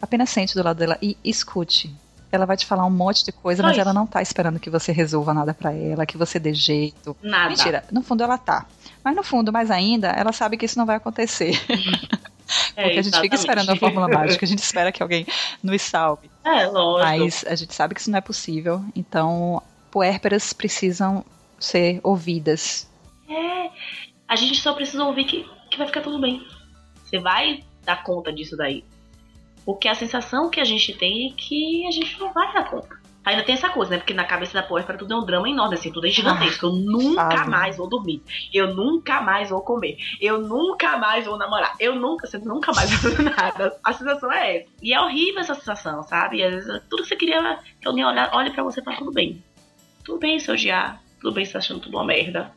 Apenas sente do lado dela e escute. Ela vai te falar um monte de coisa, mas ela não tá esperando que você resolva nada para ela, que você dê jeito. Nada. Mentira, no fundo ela tá. Mas no fundo, mais ainda, ela sabe que isso não vai acontecer. É, Porque a gente fica esperando a fórmula mágica, a gente espera que alguém nos salve. É, lógico. Mas a gente sabe que isso não é possível. Então, puérperas precisam ser ouvidas. É, a gente só precisa ouvir que, que vai ficar tudo bem. Você vai dar conta disso daí. Porque a sensação que a gente tem é que a gente não vai dar conta. Ainda tem essa coisa, né? Porque na cabeça da para tudo é um drama enorme, assim, tudo é gigantesco. Eu nunca sabe. mais vou dormir. Eu nunca mais vou comer. Eu nunca mais vou namorar. Eu nunca, você nunca mais vou fazer nada. A sensação é essa. E é horrível essa sensação, sabe? E às vezes tudo que você queria que alguém olhe, olhe pra você e fale, tudo bem. Tudo bem se odiar. Tudo bem se tá achando tudo uma merda.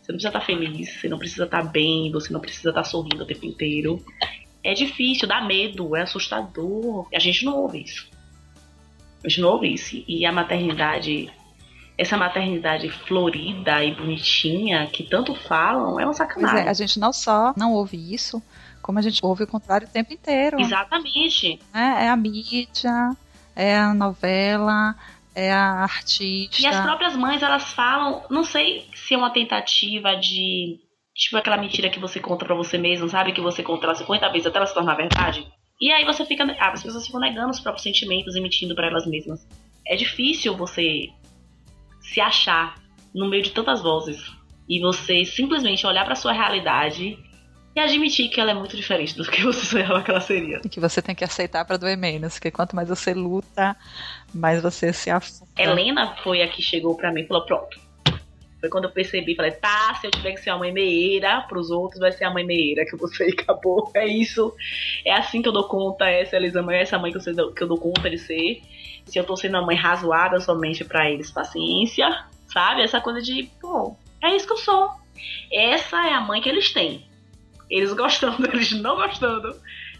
Você não precisa estar tá feliz, você não precisa estar tá bem, você não precisa estar tá sorrindo o tempo inteiro é difícil, dá medo, é assustador. A gente não ouve isso. A gente não ouve isso. E a maternidade, essa maternidade florida e bonitinha que tanto falam, é uma sacanagem. Pois é, a gente não só não ouve isso, como a gente ouve o contrário o tempo inteiro. Exatamente. É, é a mídia, é a novela, é a artista. E as próprias mães, elas falam, não sei se é uma tentativa de Tipo aquela mentira que você conta para você mesmo, sabe? Que você conta ela 50 vezes até ela se tornar verdade. E aí você fica. Ah, as pessoas ficam negando os próprios sentimentos e mentindo para elas mesmas. É difícil você se achar no meio de tantas vozes e você simplesmente olhar para sua realidade e admitir que ela é muito diferente do que você sonhava que ela seria. E que você tem que aceitar para doer menos, porque quanto mais você luta, mais você se afunda. Helena foi a que chegou para mim e falou: pronto, foi quando eu percebi, falei, tá, se eu tiver que ser a mãe meieira, pros outros vai ser a mãe meieira que e acabou. É isso. É assim que eu dou conta, essa Elisa mãe, é essa mãe que eu, dou, que eu dou conta de ser. Se eu tô sendo uma mãe razoada somente para eles, paciência, sabe? Essa coisa de, pô, é isso que eu sou. Essa é a mãe que eles têm. Eles gostando, eles não gostando.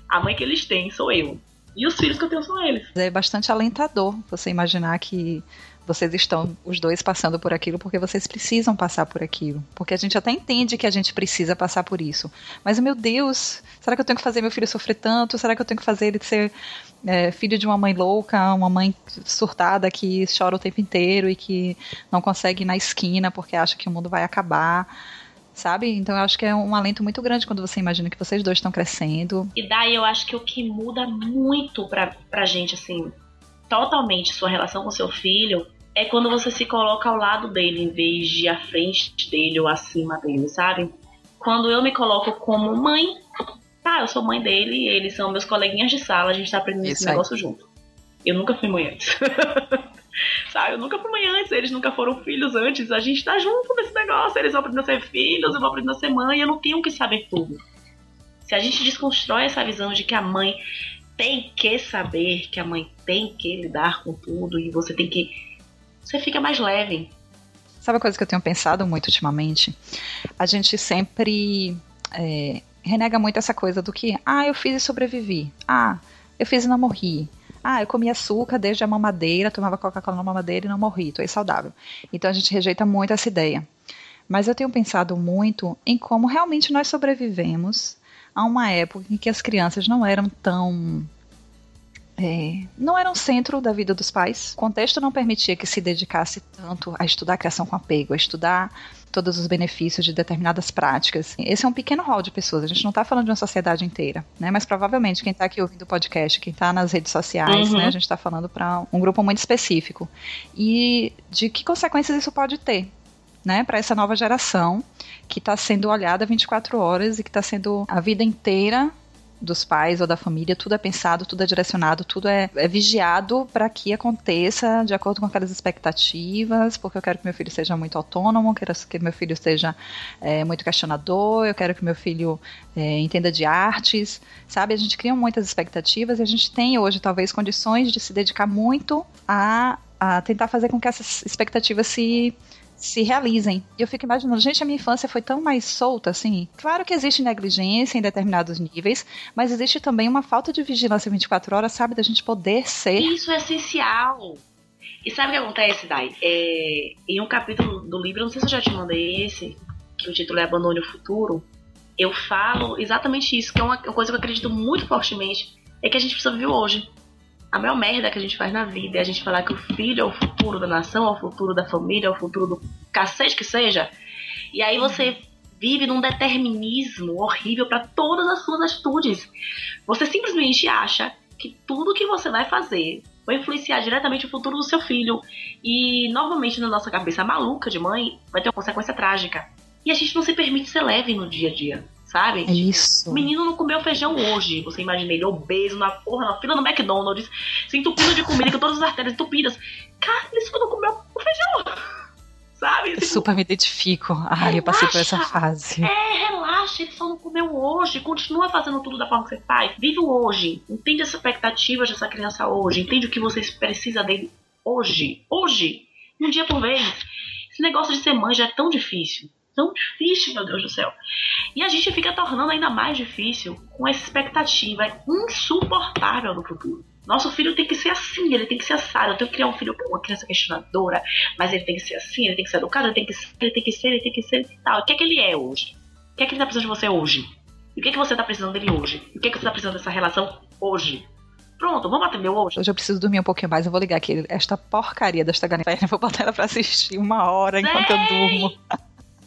A mãe que eles têm sou eu. E os filhos que eu tenho são eles. É bastante alentador você imaginar que vocês estão os dois passando por aquilo porque vocês precisam passar por aquilo. Porque a gente até entende que a gente precisa passar por isso. Mas, meu Deus, será que eu tenho que fazer meu filho sofrer tanto? Será que eu tenho que fazer ele ser é, filho de uma mãe louca, uma mãe surtada que chora o tempo inteiro e que não consegue ir na esquina porque acha que o mundo vai acabar? Sabe? Então eu acho que é um alento muito grande quando você imagina que vocês dois estão crescendo. E daí eu acho que o que muda muito pra, pra gente, assim, totalmente sua relação com seu filho é quando você se coloca ao lado dele em vez de à frente dele ou acima dele, sabe? Quando eu me coloco como mãe, tá, eu sou mãe dele, eles são meus coleguinhas de sala, a gente tá aprendendo Isso esse aí. negócio junto. Eu nunca fui mãe antes. Sabe? Eu nunca fui mãe antes, eles nunca foram filhos antes. A gente tá junto nesse negócio. Eles vão aprender a ser filhos, eu vou aprender a ser mãe. Eu não tenho que saber tudo. Se a gente desconstrói essa visão de que a mãe tem que saber, que a mãe tem que lidar com tudo e você tem que. Você fica mais leve. Sabe a coisa que eu tenho pensado muito ultimamente? A gente sempre é, renega muito essa coisa do que, ah, eu fiz e sobrevivi. Ah, eu fiz e não morri. Ah, eu comi açúcar desde a mamadeira, tomava Coca-Cola na mamadeira e não morri, aí saudável. Então a gente rejeita muito essa ideia. Mas eu tenho pensado muito em como realmente nós sobrevivemos a uma época em que as crianças não eram tão é, não era um centro da vida dos pais. O contexto não permitia que se dedicasse tanto a estudar a criação com apego, a estudar todos os benefícios de determinadas práticas. Esse é um pequeno rol de pessoas, a gente não está falando de uma sociedade inteira, né? Mas provavelmente quem está aqui ouvindo o podcast, quem está nas redes sociais, uhum. né? A gente está falando para um grupo muito específico. E de que consequências isso pode ter, né? Para essa nova geração que está sendo olhada 24 horas e que está sendo a vida inteira dos pais ou da família, tudo é pensado, tudo é direcionado, tudo é, é vigiado para que aconteça de acordo com aquelas expectativas, porque eu quero que meu filho seja muito autônomo, quero que meu filho seja é, muito questionador, eu quero que meu filho é, entenda de artes, sabe? A gente cria muitas expectativas e a gente tem hoje talvez condições de se dedicar muito a, a tentar fazer com que essas expectativas se se realizem. E eu fico imaginando, gente, a minha infância foi tão mais solta, assim. Claro que existe negligência em determinados níveis, mas existe também uma falta de vigilância 24 horas, sabe, da gente poder ser. Isso é essencial. E sabe o que acontece, Dai? É, em um capítulo do livro, não sei se eu já te mandei esse, que o título é Abandone o Futuro, eu falo exatamente isso, que é uma coisa que eu acredito muito fortemente, é que a gente precisa viver hoje. A maior merda que a gente faz na vida é a gente falar que o filho é o futuro da nação, é o futuro da família, é o futuro do cacete que seja. E aí você vive num determinismo horrível para todas as suas atitudes. Você simplesmente acha que tudo que você vai fazer vai influenciar diretamente o futuro do seu filho. E normalmente na nossa cabeça maluca de mãe vai ter uma consequência trágica. E a gente não se permite ser leve no dia a dia sabe? É isso. O menino não comeu feijão hoje. Você imagina ele obeso na porra, na fila do McDonald's, se entupindo de comida, com todas as artérias entupidas. Cara, ele só não comeu o feijão. Sabe? Tipo, super me identifico. Ai, eu passei por essa fase. É, relaxa, ele só não comeu hoje. Continua fazendo tudo da forma que você faz. Vive o hoje. Entende as expectativas dessa criança hoje. Entende o que você precisa dele hoje. Hoje. Um dia por vez. Esse negócio de ser mãe já é tão difícil tão difícil, meu Deus do céu. E a gente fica tornando ainda mais difícil com essa expectativa insuportável do futuro. Nosso filho tem que ser assim, ele tem que ser assado. Eu tenho que criar um filho com uma criança questionadora, mas ele tem que ser assim, ele tem que ser educado, ele tem que ser, ele tem que ser, ele tem que ser e tal. O que é que ele é hoje? O que é que ele tá precisando de você hoje? E o que é que você tá precisando dele hoje? E o que é que você tá precisando dessa relação hoje? Pronto, vamos atender hoje. Hoje eu preciso dormir um pouquinho mais. Eu vou ligar aqui esta porcaria desta ganiféria. Vou botar ela pra assistir uma hora enquanto eu durmo.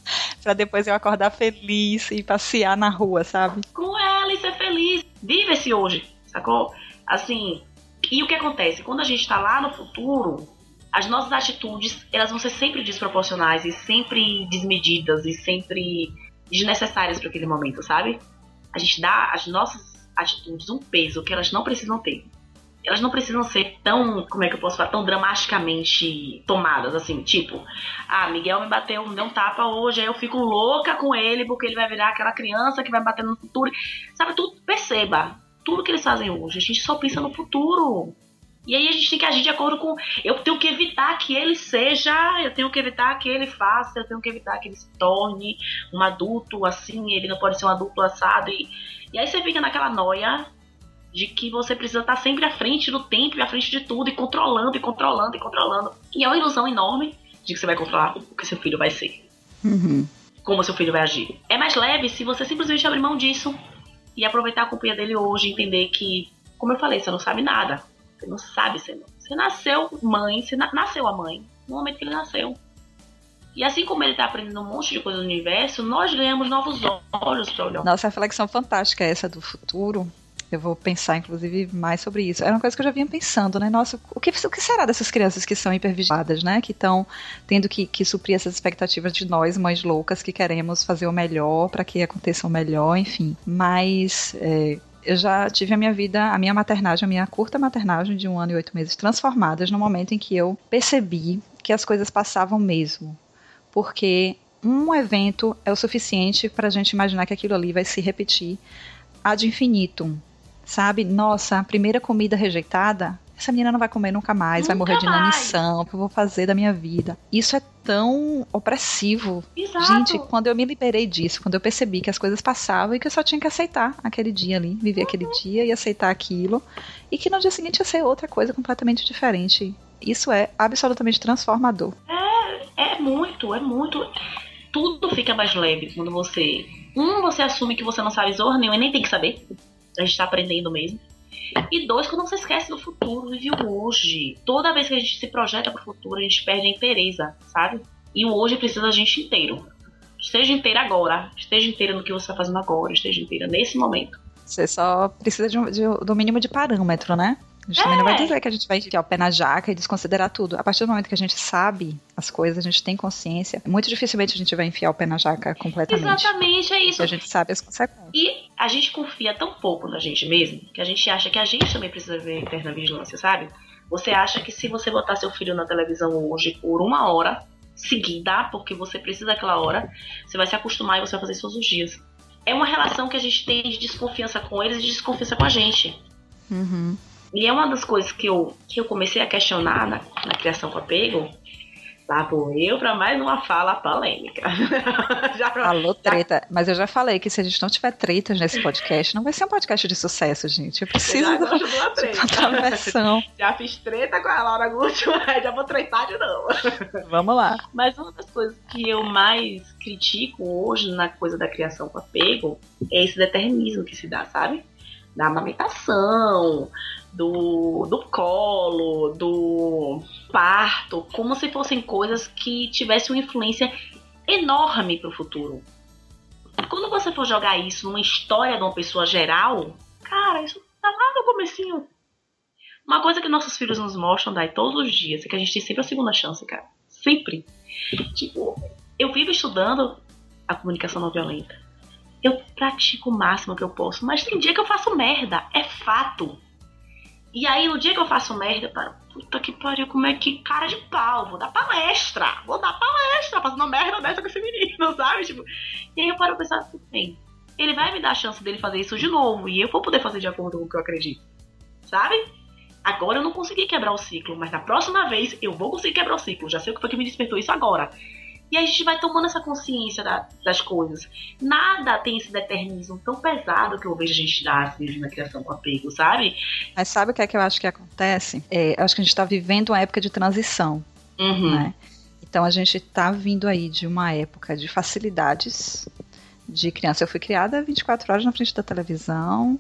pra depois eu acordar feliz e passear na rua, sabe? Com ela e ser feliz. Vive esse hoje, sacou? Assim, e o que acontece? Quando a gente tá lá no futuro, as nossas atitudes, elas vão ser sempre desproporcionais e sempre desmedidas e sempre desnecessárias para aquele momento, sabe? A gente dá às nossas atitudes um peso que elas não precisam ter elas não precisam ser tão, como é que eu posso falar, tão dramaticamente tomadas, assim, tipo, ah, Miguel me bateu, me deu um tapa hoje, aí eu fico louca com ele porque ele vai virar aquela criança que vai bater no futuro. Sabe, tudo, perceba, tudo que eles fazem hoje, a gente só pensa no futuro. E aí a gente tem que agir de acordo com. Eu tenho que evitar que ele seja, eu tenho que evitar que ele faça, eu tenho que evitar que ele se torne um adulto assim, ele não pode ser um adulto assado. E, e aí você fica naquela noia de que você precisa estar sempre à frente do tempo e à frente de tudo, e controlando, e controlando, e controlando. E é uma ilusão enorme de que você vai controlar o que seu filho vai ser. Uhum. Como seu filho vai agir. É mais leve se você simplesmente abrir mão disso e aproveitar a companhia dele hoje, entender que, como eu falei, você não sabe nada. Você não sabe ser mãe. Você nasceu mãe, você na nasceu a mãe no momento que ele nasceu. E assim como ele está aprendendo um monte de coisa no universo, nós ganhamos novos olhos para olhar. Nossa reflexão fantástica é essa do futuro, eu vou pensar, inclusive, mais sobre isso. Era uma coisa que eu já vinha pensando, né? Nossa, o que, o que será dessas crianças que são hipervigiladas, né? Que estão tendo que, que suprir essas expectativas de nós, mães loucas, que queremos fazer o melhor para que aconteça o melhor, enfim. Mas. É, eu já tive a minha vida, a minha maternagem, a minha curta maternagem de um ano e oito meses transformadas no momento em que eu percebi que as coisas passavam mesmo. Porque um evento é o suficiente para a gente imaginar que aquilo ali vai se repetir ad infinitum. Sabe? Nossa, a primeira comida rejeitada essa menina não vai comer nunca mais, nunca vai morrer de inanição, o que eu vou fazer da minha vida. Isso é tão opressivo. Exato. Gente, quando eu me liberei disso, quando eu percebi que as coisas passavam e que eu só tinha que aceitar aquele dia ali, viver uhum. aquele dia e aceitar aquilo, e que no dia seguinte ia ser outra coisa completamente diferente. Isso é absolutamente transformador. É, é muito, é muito. Tudo fica mais leve quando você. Um, você assume que você não sabe zorra nenhuma e nem tem que saber. A gente tá aprendendo mesmo. E dois, que não se esquece do futuro, vive o hoje. Toda vez que a gente se projeta pro futuro, a gente perde a inteireza, sabe? E o hoje precisa da gente inteiro. Esteja inteira agora, esteja inteira no que você está fazendo agora, esteja inteira nesse momento. Você só precisa de, um, de, do mínimo de parâmetro, né? A gente é. também não vai é. dizer que a gente vai enfiar o pé na jaca e desconsiderar tudo. A partir do momento que a gente sabe as coisas, a gente tem consciência, muito dificilmente a gente vai enfiar o pé na jaca completamente. Exatamente, é isso. a gente sabe as consequências. E a gente confia tão pouco na gente mesmo que a gente acha que a gente também precisa ver interna vigilância, sabe? Você acha que se você botar seu filho na televisão hoje por uma hora seguida, porque você precisa daquela hora, você vai se acostumar e você vai fazer isso todos os dias. É uma relação que a gente tem de desconfiança com eles e de desconfiança com a gente. Uhum. E é uma das coisas que eu, que eu comecei a questionar na, na criação com apego. Lá vou eu para mais uma fala polêmica. já, Falou treta. Já... Mas eu já falei que se a gente não tiver tretas nesse podcast, não vai ser um podcast de sucesso, gente. Eu preciso eu já de uma treta. versão. já fiz treta com a Laura Gucci, mas já vou tretar de novo. Vamos lá. Mas uma das coisas que eu mais critico hoje na coisa da criação com apego é esse determinismo que se dá, sabe? Da amamentação, do, do colo, do parto, como se fossem coisas que tivessem uma influência enorme para o futuro. Quando você for jogar isso numa história de uma pessoa geral, cara, isso tá lá no comecinho. Uma coisa que nossos filhos nos mostram daí todos os dias é que a gente tem sempre a segunda chance, cara. Sempre. Tipo, eu vivo estudando a comunicação não violenta. Eu pratico o máximo que eu posso, mas tem dia que eu faço merda. É fato. E aí, no dia que eu faço merda, eu paro, puta que pariu, como é que cara de pau, vou dar palestra, vou dar palestra, fazendo merda dessa com esse menino, sabe? Tipo, e aí eu paro pensar, tudo bem, ele vai me dar a chance dele fazer isso de novo, e eu vou poder fazer de acordo com o que eu acredito, sabe? Agora eu não consegui quebrar o ciclo, mas na próxima vez eu vou conseguir quebrar o ciclo, já sei o que foi que me despertou isso agora. E a gente vai tomando essa consciência da, das coisas. Nada tem esse determinismo tão pesado que eu vejo a gente dar às vezes na criação com apego, sabe? Mas sabe o que é que eu acho que acontece? É, eu acho que a gente está vivendo uma época de transição. Uhum. Né? Então a gente está vindo aí de uma época de facilidades de criança. Eu fui criada 24 horas na frente da televisão.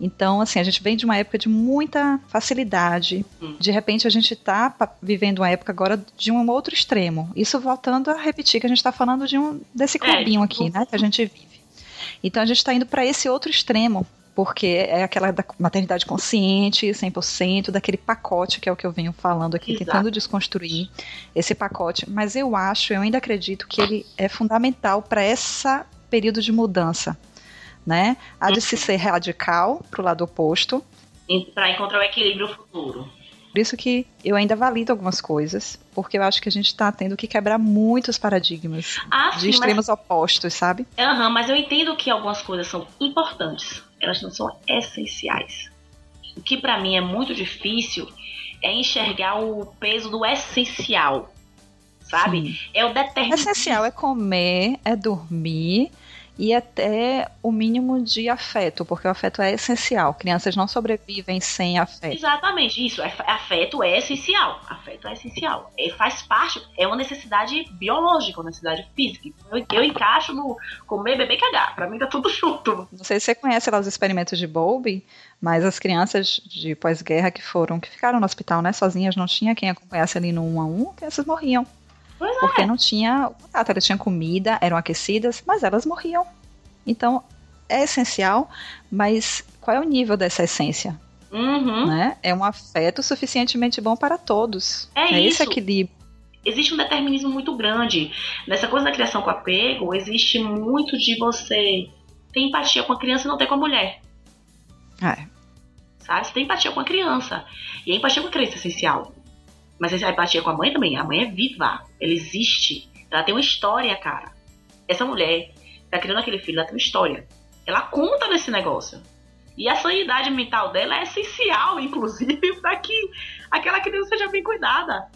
Então, assim, a gente vem de uma época de muita facilidade. Hum. De repente, a gente está vivendo uma época agora de um outro extremo. Isso voltando a repetir que a gente está falando de um desse é, clubinho é, aqui, né? Que a gente vive. Então, a gente está indo para esse outro extremo porque é aquela da maternidade consciente, 100%, daquele pacote que é o que eu venho falando aqui, Exato. tentando desconstruir esse pacote. Mas eu acho, eu ainda acredito que ele é fundamental para esse período de mudança né? Há de se ser radical para o lado oposto. Para encontrar o equilíbrio futuro. Por isso que eu ainda valido algumas coisas, porque eu acho que a gente está tendo que quebrar muitos paradigmas ah, de sim, extremos mas... opostos, sabe? Uhum, mas eu entendo que algumas coisas são importantes, elas não são essenciais. O que para mim é muito difícil é enxergar o peso do essencial, sabe? Sim. É o determinante. Essencial é comer, é dormir, e até o mínimo de afeto, porque o afeto é essencial. Crianças não sobrevivem sem afeto. Exatamente, isso. É, afeto é essencial. Afeto é essencial. É, faz parte, é uma necessidade biológica, uma necessidade física. Eu, eu encaixo no comer, beber e cagar. Pra mim tá tudo junto. Não sei se você conhece lá os experimentos de Bowlby, mas as crianças de pós-guerra que foram, que ficaram no hospital, né, sozinhas, não tinha quem acompanhasse ali no 1 a 1, crianças morriam. Pois porque é. não tinha contato, elas tinham comida, eram aquecidas, mas elas morriam. Então, é essencial, mas qual é o nível dessa essência? Uhum. Né? É um afeto suficientemente bom para todos. É, é isso. esse equilíbrio. Existe um determinismo muito grande. Nessa coisa da criação com apego, existe muito de você ter empatia com a criança e não ter com a mulher. É. Sabe? Você tem empatia com a criança. E a empatia com a criança é essencial. Mas a empatia com a mãe também. A mãe é viva. Ela existe. Ela tem uma história, cara. Essa mulher tá criando aquele filho, ela tem uma história. Ela conta nesse negócio. E a sanidade mental dela é essencial, inclusive, para que aquela criança seja bem cuidada.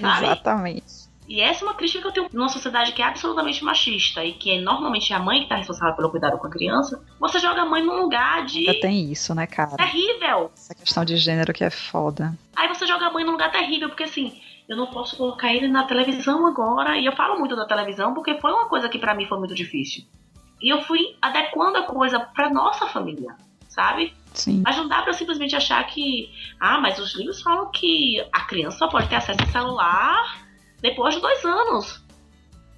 Sabe? Exatamente. E essa é uma crítica que eu tenho numa sociedade que é absolutamente machista e que é normalmente a mãe que está responsável pelo cuidado com a criança. Você joga a mãe num lugar de. Ainda tem isso, né, cara? Terrível! Essa questão de gênero que é foda. Aí você joga a mãe num lugar terrível, porque assim, eu não posso colocar ele na televisão agora. E eu falo muito da televisão porque foi uma coisa que para mim foi muito difícil. E eu fui adequando a coisa pra nossa família, sabe? Sim. Mas não dá pra simplesmente achar que. Ah, mas os livros falam que a criança só pode ter acesso ao celular depois de dois anos.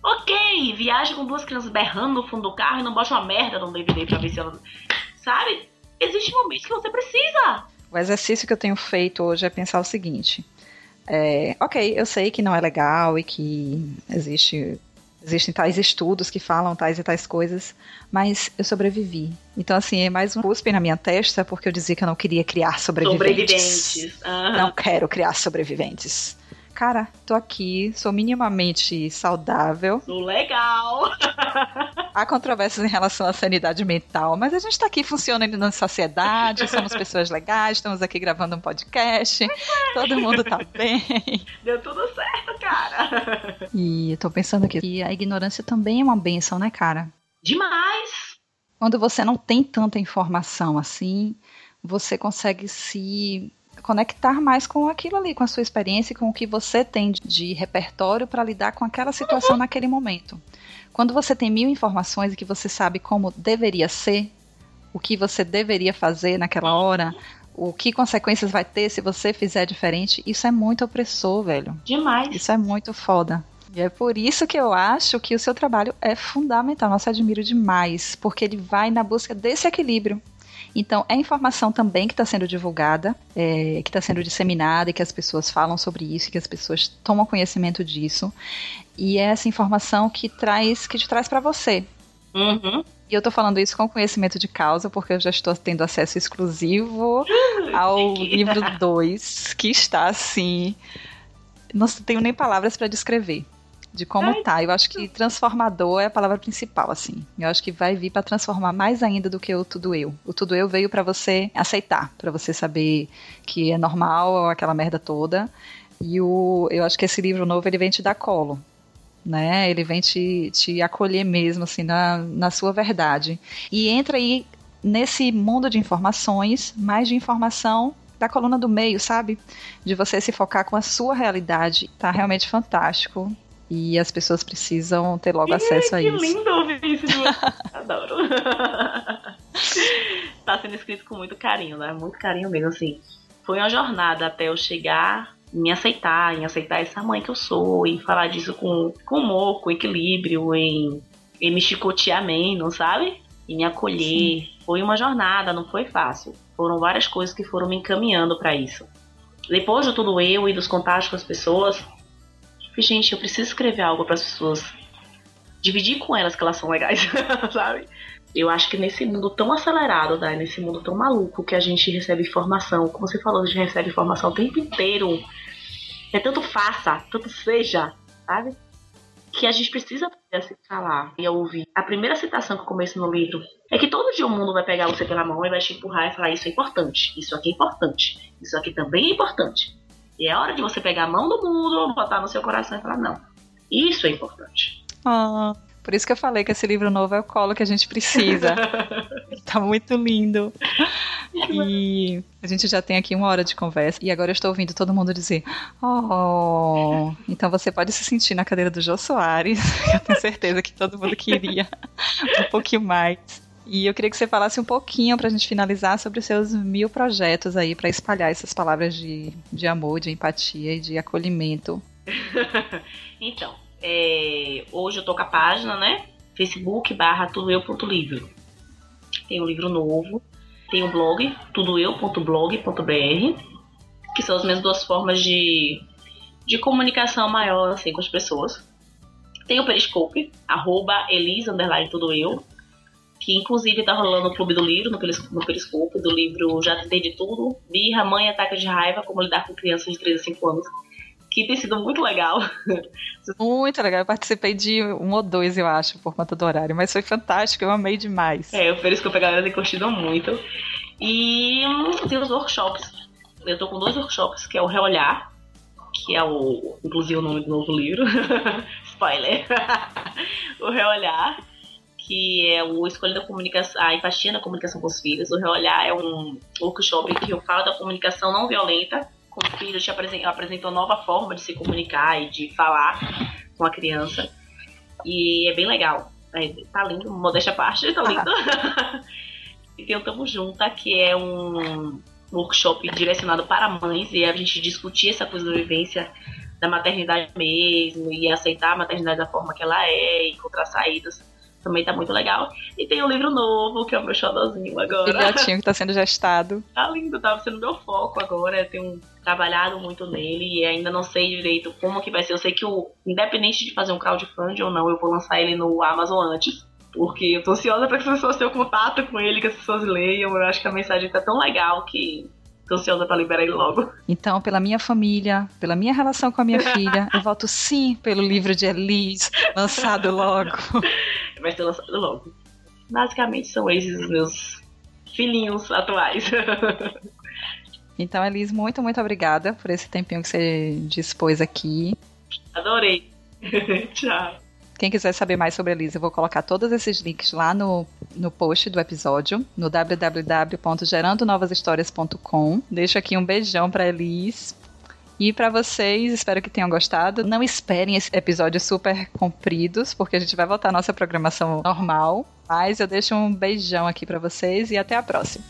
Ok, viagem com duas crianças berrando no fundo do carro e não bote uma merda no DVD pra ver se ela. Sabe? Existem momentos que você precisa. O exercício que eu tenho feito hoje é pensar o seguinte. É, ok, eu sei que não é legal e que existe Existem tais estudos que falam tais e tais coisas, mas eu sobrevivi. Então, assim, é mais um cuspe na minha testa, porque eu dizia que eu não queria criar sobreviventes. Sobreviventes. Uhum. Não quero criar sobreviventes cara, tô aqui, sou minimamente saudável. Sou legal. Há controvérsias em relação à sanidade mental, mas a gente tá aqui funcionando na sociedade, somos pessoas legais, estamos aqui gravando um podcast, todo mundo tá bem. Deu tudo certo, cara. E eu tô pensando aqui que a ignorância também é uma benção, né, cara? Demais! Quando você não tem tanta informação assim, você consegue se conectar mais com aquilo ali, com a sua experiência e com o que você tem de repertório para lidar com aquela situação naquele momento. Quando você tem mil informações e que você sabe como deveria ser, o que você deveria fazer naquela hora, o que consequências vai ter se você fizer diferente, isso é muito opressor, velho. Demais. Isso é muito foda. E é por isso que eu acho que o seu trabalho é fundamental. Nossa, admiro demais, porque ele vai na busca desse equilíbrio então, é informação também que está sendo divulgada, é, que está sendo disseminada e que as pessoas falam sobre isso, que as pessoas tomam conhecimento disso. E é essa informação que traz, que te traz para você. Uhum. E eu tô falando isso com conhecimento de causa, porque eu já estou tendo acesso exclusivo ao livro 2, que está assim. Não tenho nem palavras para descrever de como Ai, tá. Eu acho que transformador é a palavra principal, assim. Eu acho que vai vir para transformar mais ainda do que o tudo eu. O tudo eu veio para você aceitar, para você saber que é normal aquela merda toda. E o, eu acho que esse livro novo ele vem te dar colo, né? Ele vem te, te acolher mesmo, assim, na, na sua verdade. E entra aí nesse mundo de informações, mais de informação da coluna do meio, sabe? De você se focar com a sua realidade. Tá realmente fantástico. E as pessoas precisam ter logo acesso a isso. Que lindo ouvir isso de você. Adoro. tá sendo escrito com muito carinho, né? Muito carinho mesmo, assim. Foi uma jornada até eu chegar me aceitar, em aceitar essa mãe que eu sou, em falar disso com, com humor, com equilíbrio, em, em me chicotear menos, sabe? E me acolher. Sim. Foi uma jornada, não foi fácil. Foram várias coisas que foram me encaminhando para isso. Depois de tudo eu e dos contatos com as pessoas, gente, eu preciso escrever algo para as pessoas. Dividir com elas que elas são legais, sabe? Eu acho que nesse mundo tão acelerado, né? nesse mundo tão maluco que a gente recebe informação, como você falou, a gente recebe informação o tempo inteiro. É tanto faça, tanto seja, sabe? Que a gente precisa se falar e ouvir. A primeira citação que eu começo no livro é que todo dia o mundo vai pegar você pela mão e vai te empurrar e falar: Isso é importante, isso aqui é importante, isso aqui também é importante. E é hora de você pegar a mão do mundo, botar no seu coração e falar: não, isso é importante. Ah, por isso que eu falei que esse livro novo é o colo que a gente precisa. tá muito lindo. E a gente já tem aqui uma hora de conversa. E agora eu estou ouvindo todo mundo dizer: Oh, então você pode se sentir na cadeira do Jô Soares. eu tenho certeza que todo mundo queria um pouquinho mais. E eu queria que você falasse um pouquinho para a gente finalizar sobre os seus mil projetos aí para espalhar essas palavras de, de amor, de empatia e de acolhimento. então, é, hoje eu tô com a página, né? Facebook barra tudoeu.livro. Tem um livro novo. Tem o um blog, tudoeu.blog.br, que são as minhas duas formas de, de comunicação maior assim, com as pessoas. Tem o Periscope, arroba Elisa, tudo eu que inclusive tá rolando o Clube do Livro no, peris no Periscope, do livro Já Tentei de Tudo, Birra, Mãe Ataca de Raiva, Como Lidar com Crianças de 3 a 5 anos, que tem sido muito legal. Muito legal, eu participei de um ou dois, eu acho, por conta do horário, mas foi fantástico, eu amei demais. É, o Periscope a galera tem curtido muito. E hum, tem os workshops. Eu tô com dois workshops, que é o Reolhar, que é o, inclusive o nome do novo livro, spoiler, o Reolhar, que é o Escolha da Comunicação, a empatia na comunicação com os filhos. O Reolhar é um workshop que eu falo da comunicação não violenta com o filho, te apresentou, apresentou nova forma de se comunicar e de falar com a criança. E é bem legal. É, tá lindo, modéstia à parte, tá lindo. e tem o Tamo Junta, que é um workshop direcionado para mães e a gente discutir essa coisa da vivência da maternidade mesmo e aceitar a maternidade da forma que ela é, encontrar saídas também tá muito legal. E tem um livro novo, que é o meu xodózinho agora. Filhotinho que tá sendo gestado. Tá lindo, tá sendo meu foco agora. Eu tenho trabalhado muito nele e ainda não sei direito como que vai ser. Eu sei que, o, independente de fazer um crowdfunding ou não, eu vou lançar ele no Amazon antes. Porque eu tô ansiosa para que as pessoas tenham contato com ele, que as pessoas leiam. Eu acho que a mensagem tá tão legal que Tô ansiosa pra liberar ele logo. Então, pela minha família, pela minha relação com a minha filha, eu voto sim pelo livro de Elis, lançado logo. Vai ser lançado logo. Basicamente são esses os meus filhinhos atuais. Então, Elis, muito, muito obrigada por esse tempinho que você dispôs aqui. Adorei. Tchau. Quem quiser saber mais sobre a Liz, eu vou colocar todos esses links lá no, no post do episódio, no www.gerandonovashistorias.com. Deixo aqui um beijão para Elis. E para vocês, espero que tenham gostado. Não esperem esse episódio super compridos, porque a gente vai voltar à nossa programação normal. Mas eu deixo um beijão aqui para vocês e até a próxima.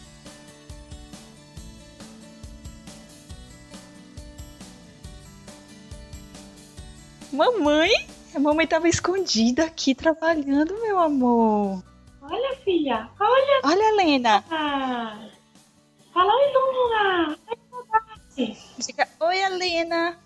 Mamãe? A mamãe tava escondida aqui trabalhando, meu amor. Olha, filha. Olha. Olha, Helena. Ah. Fala oi, Luna. Oi, Helena.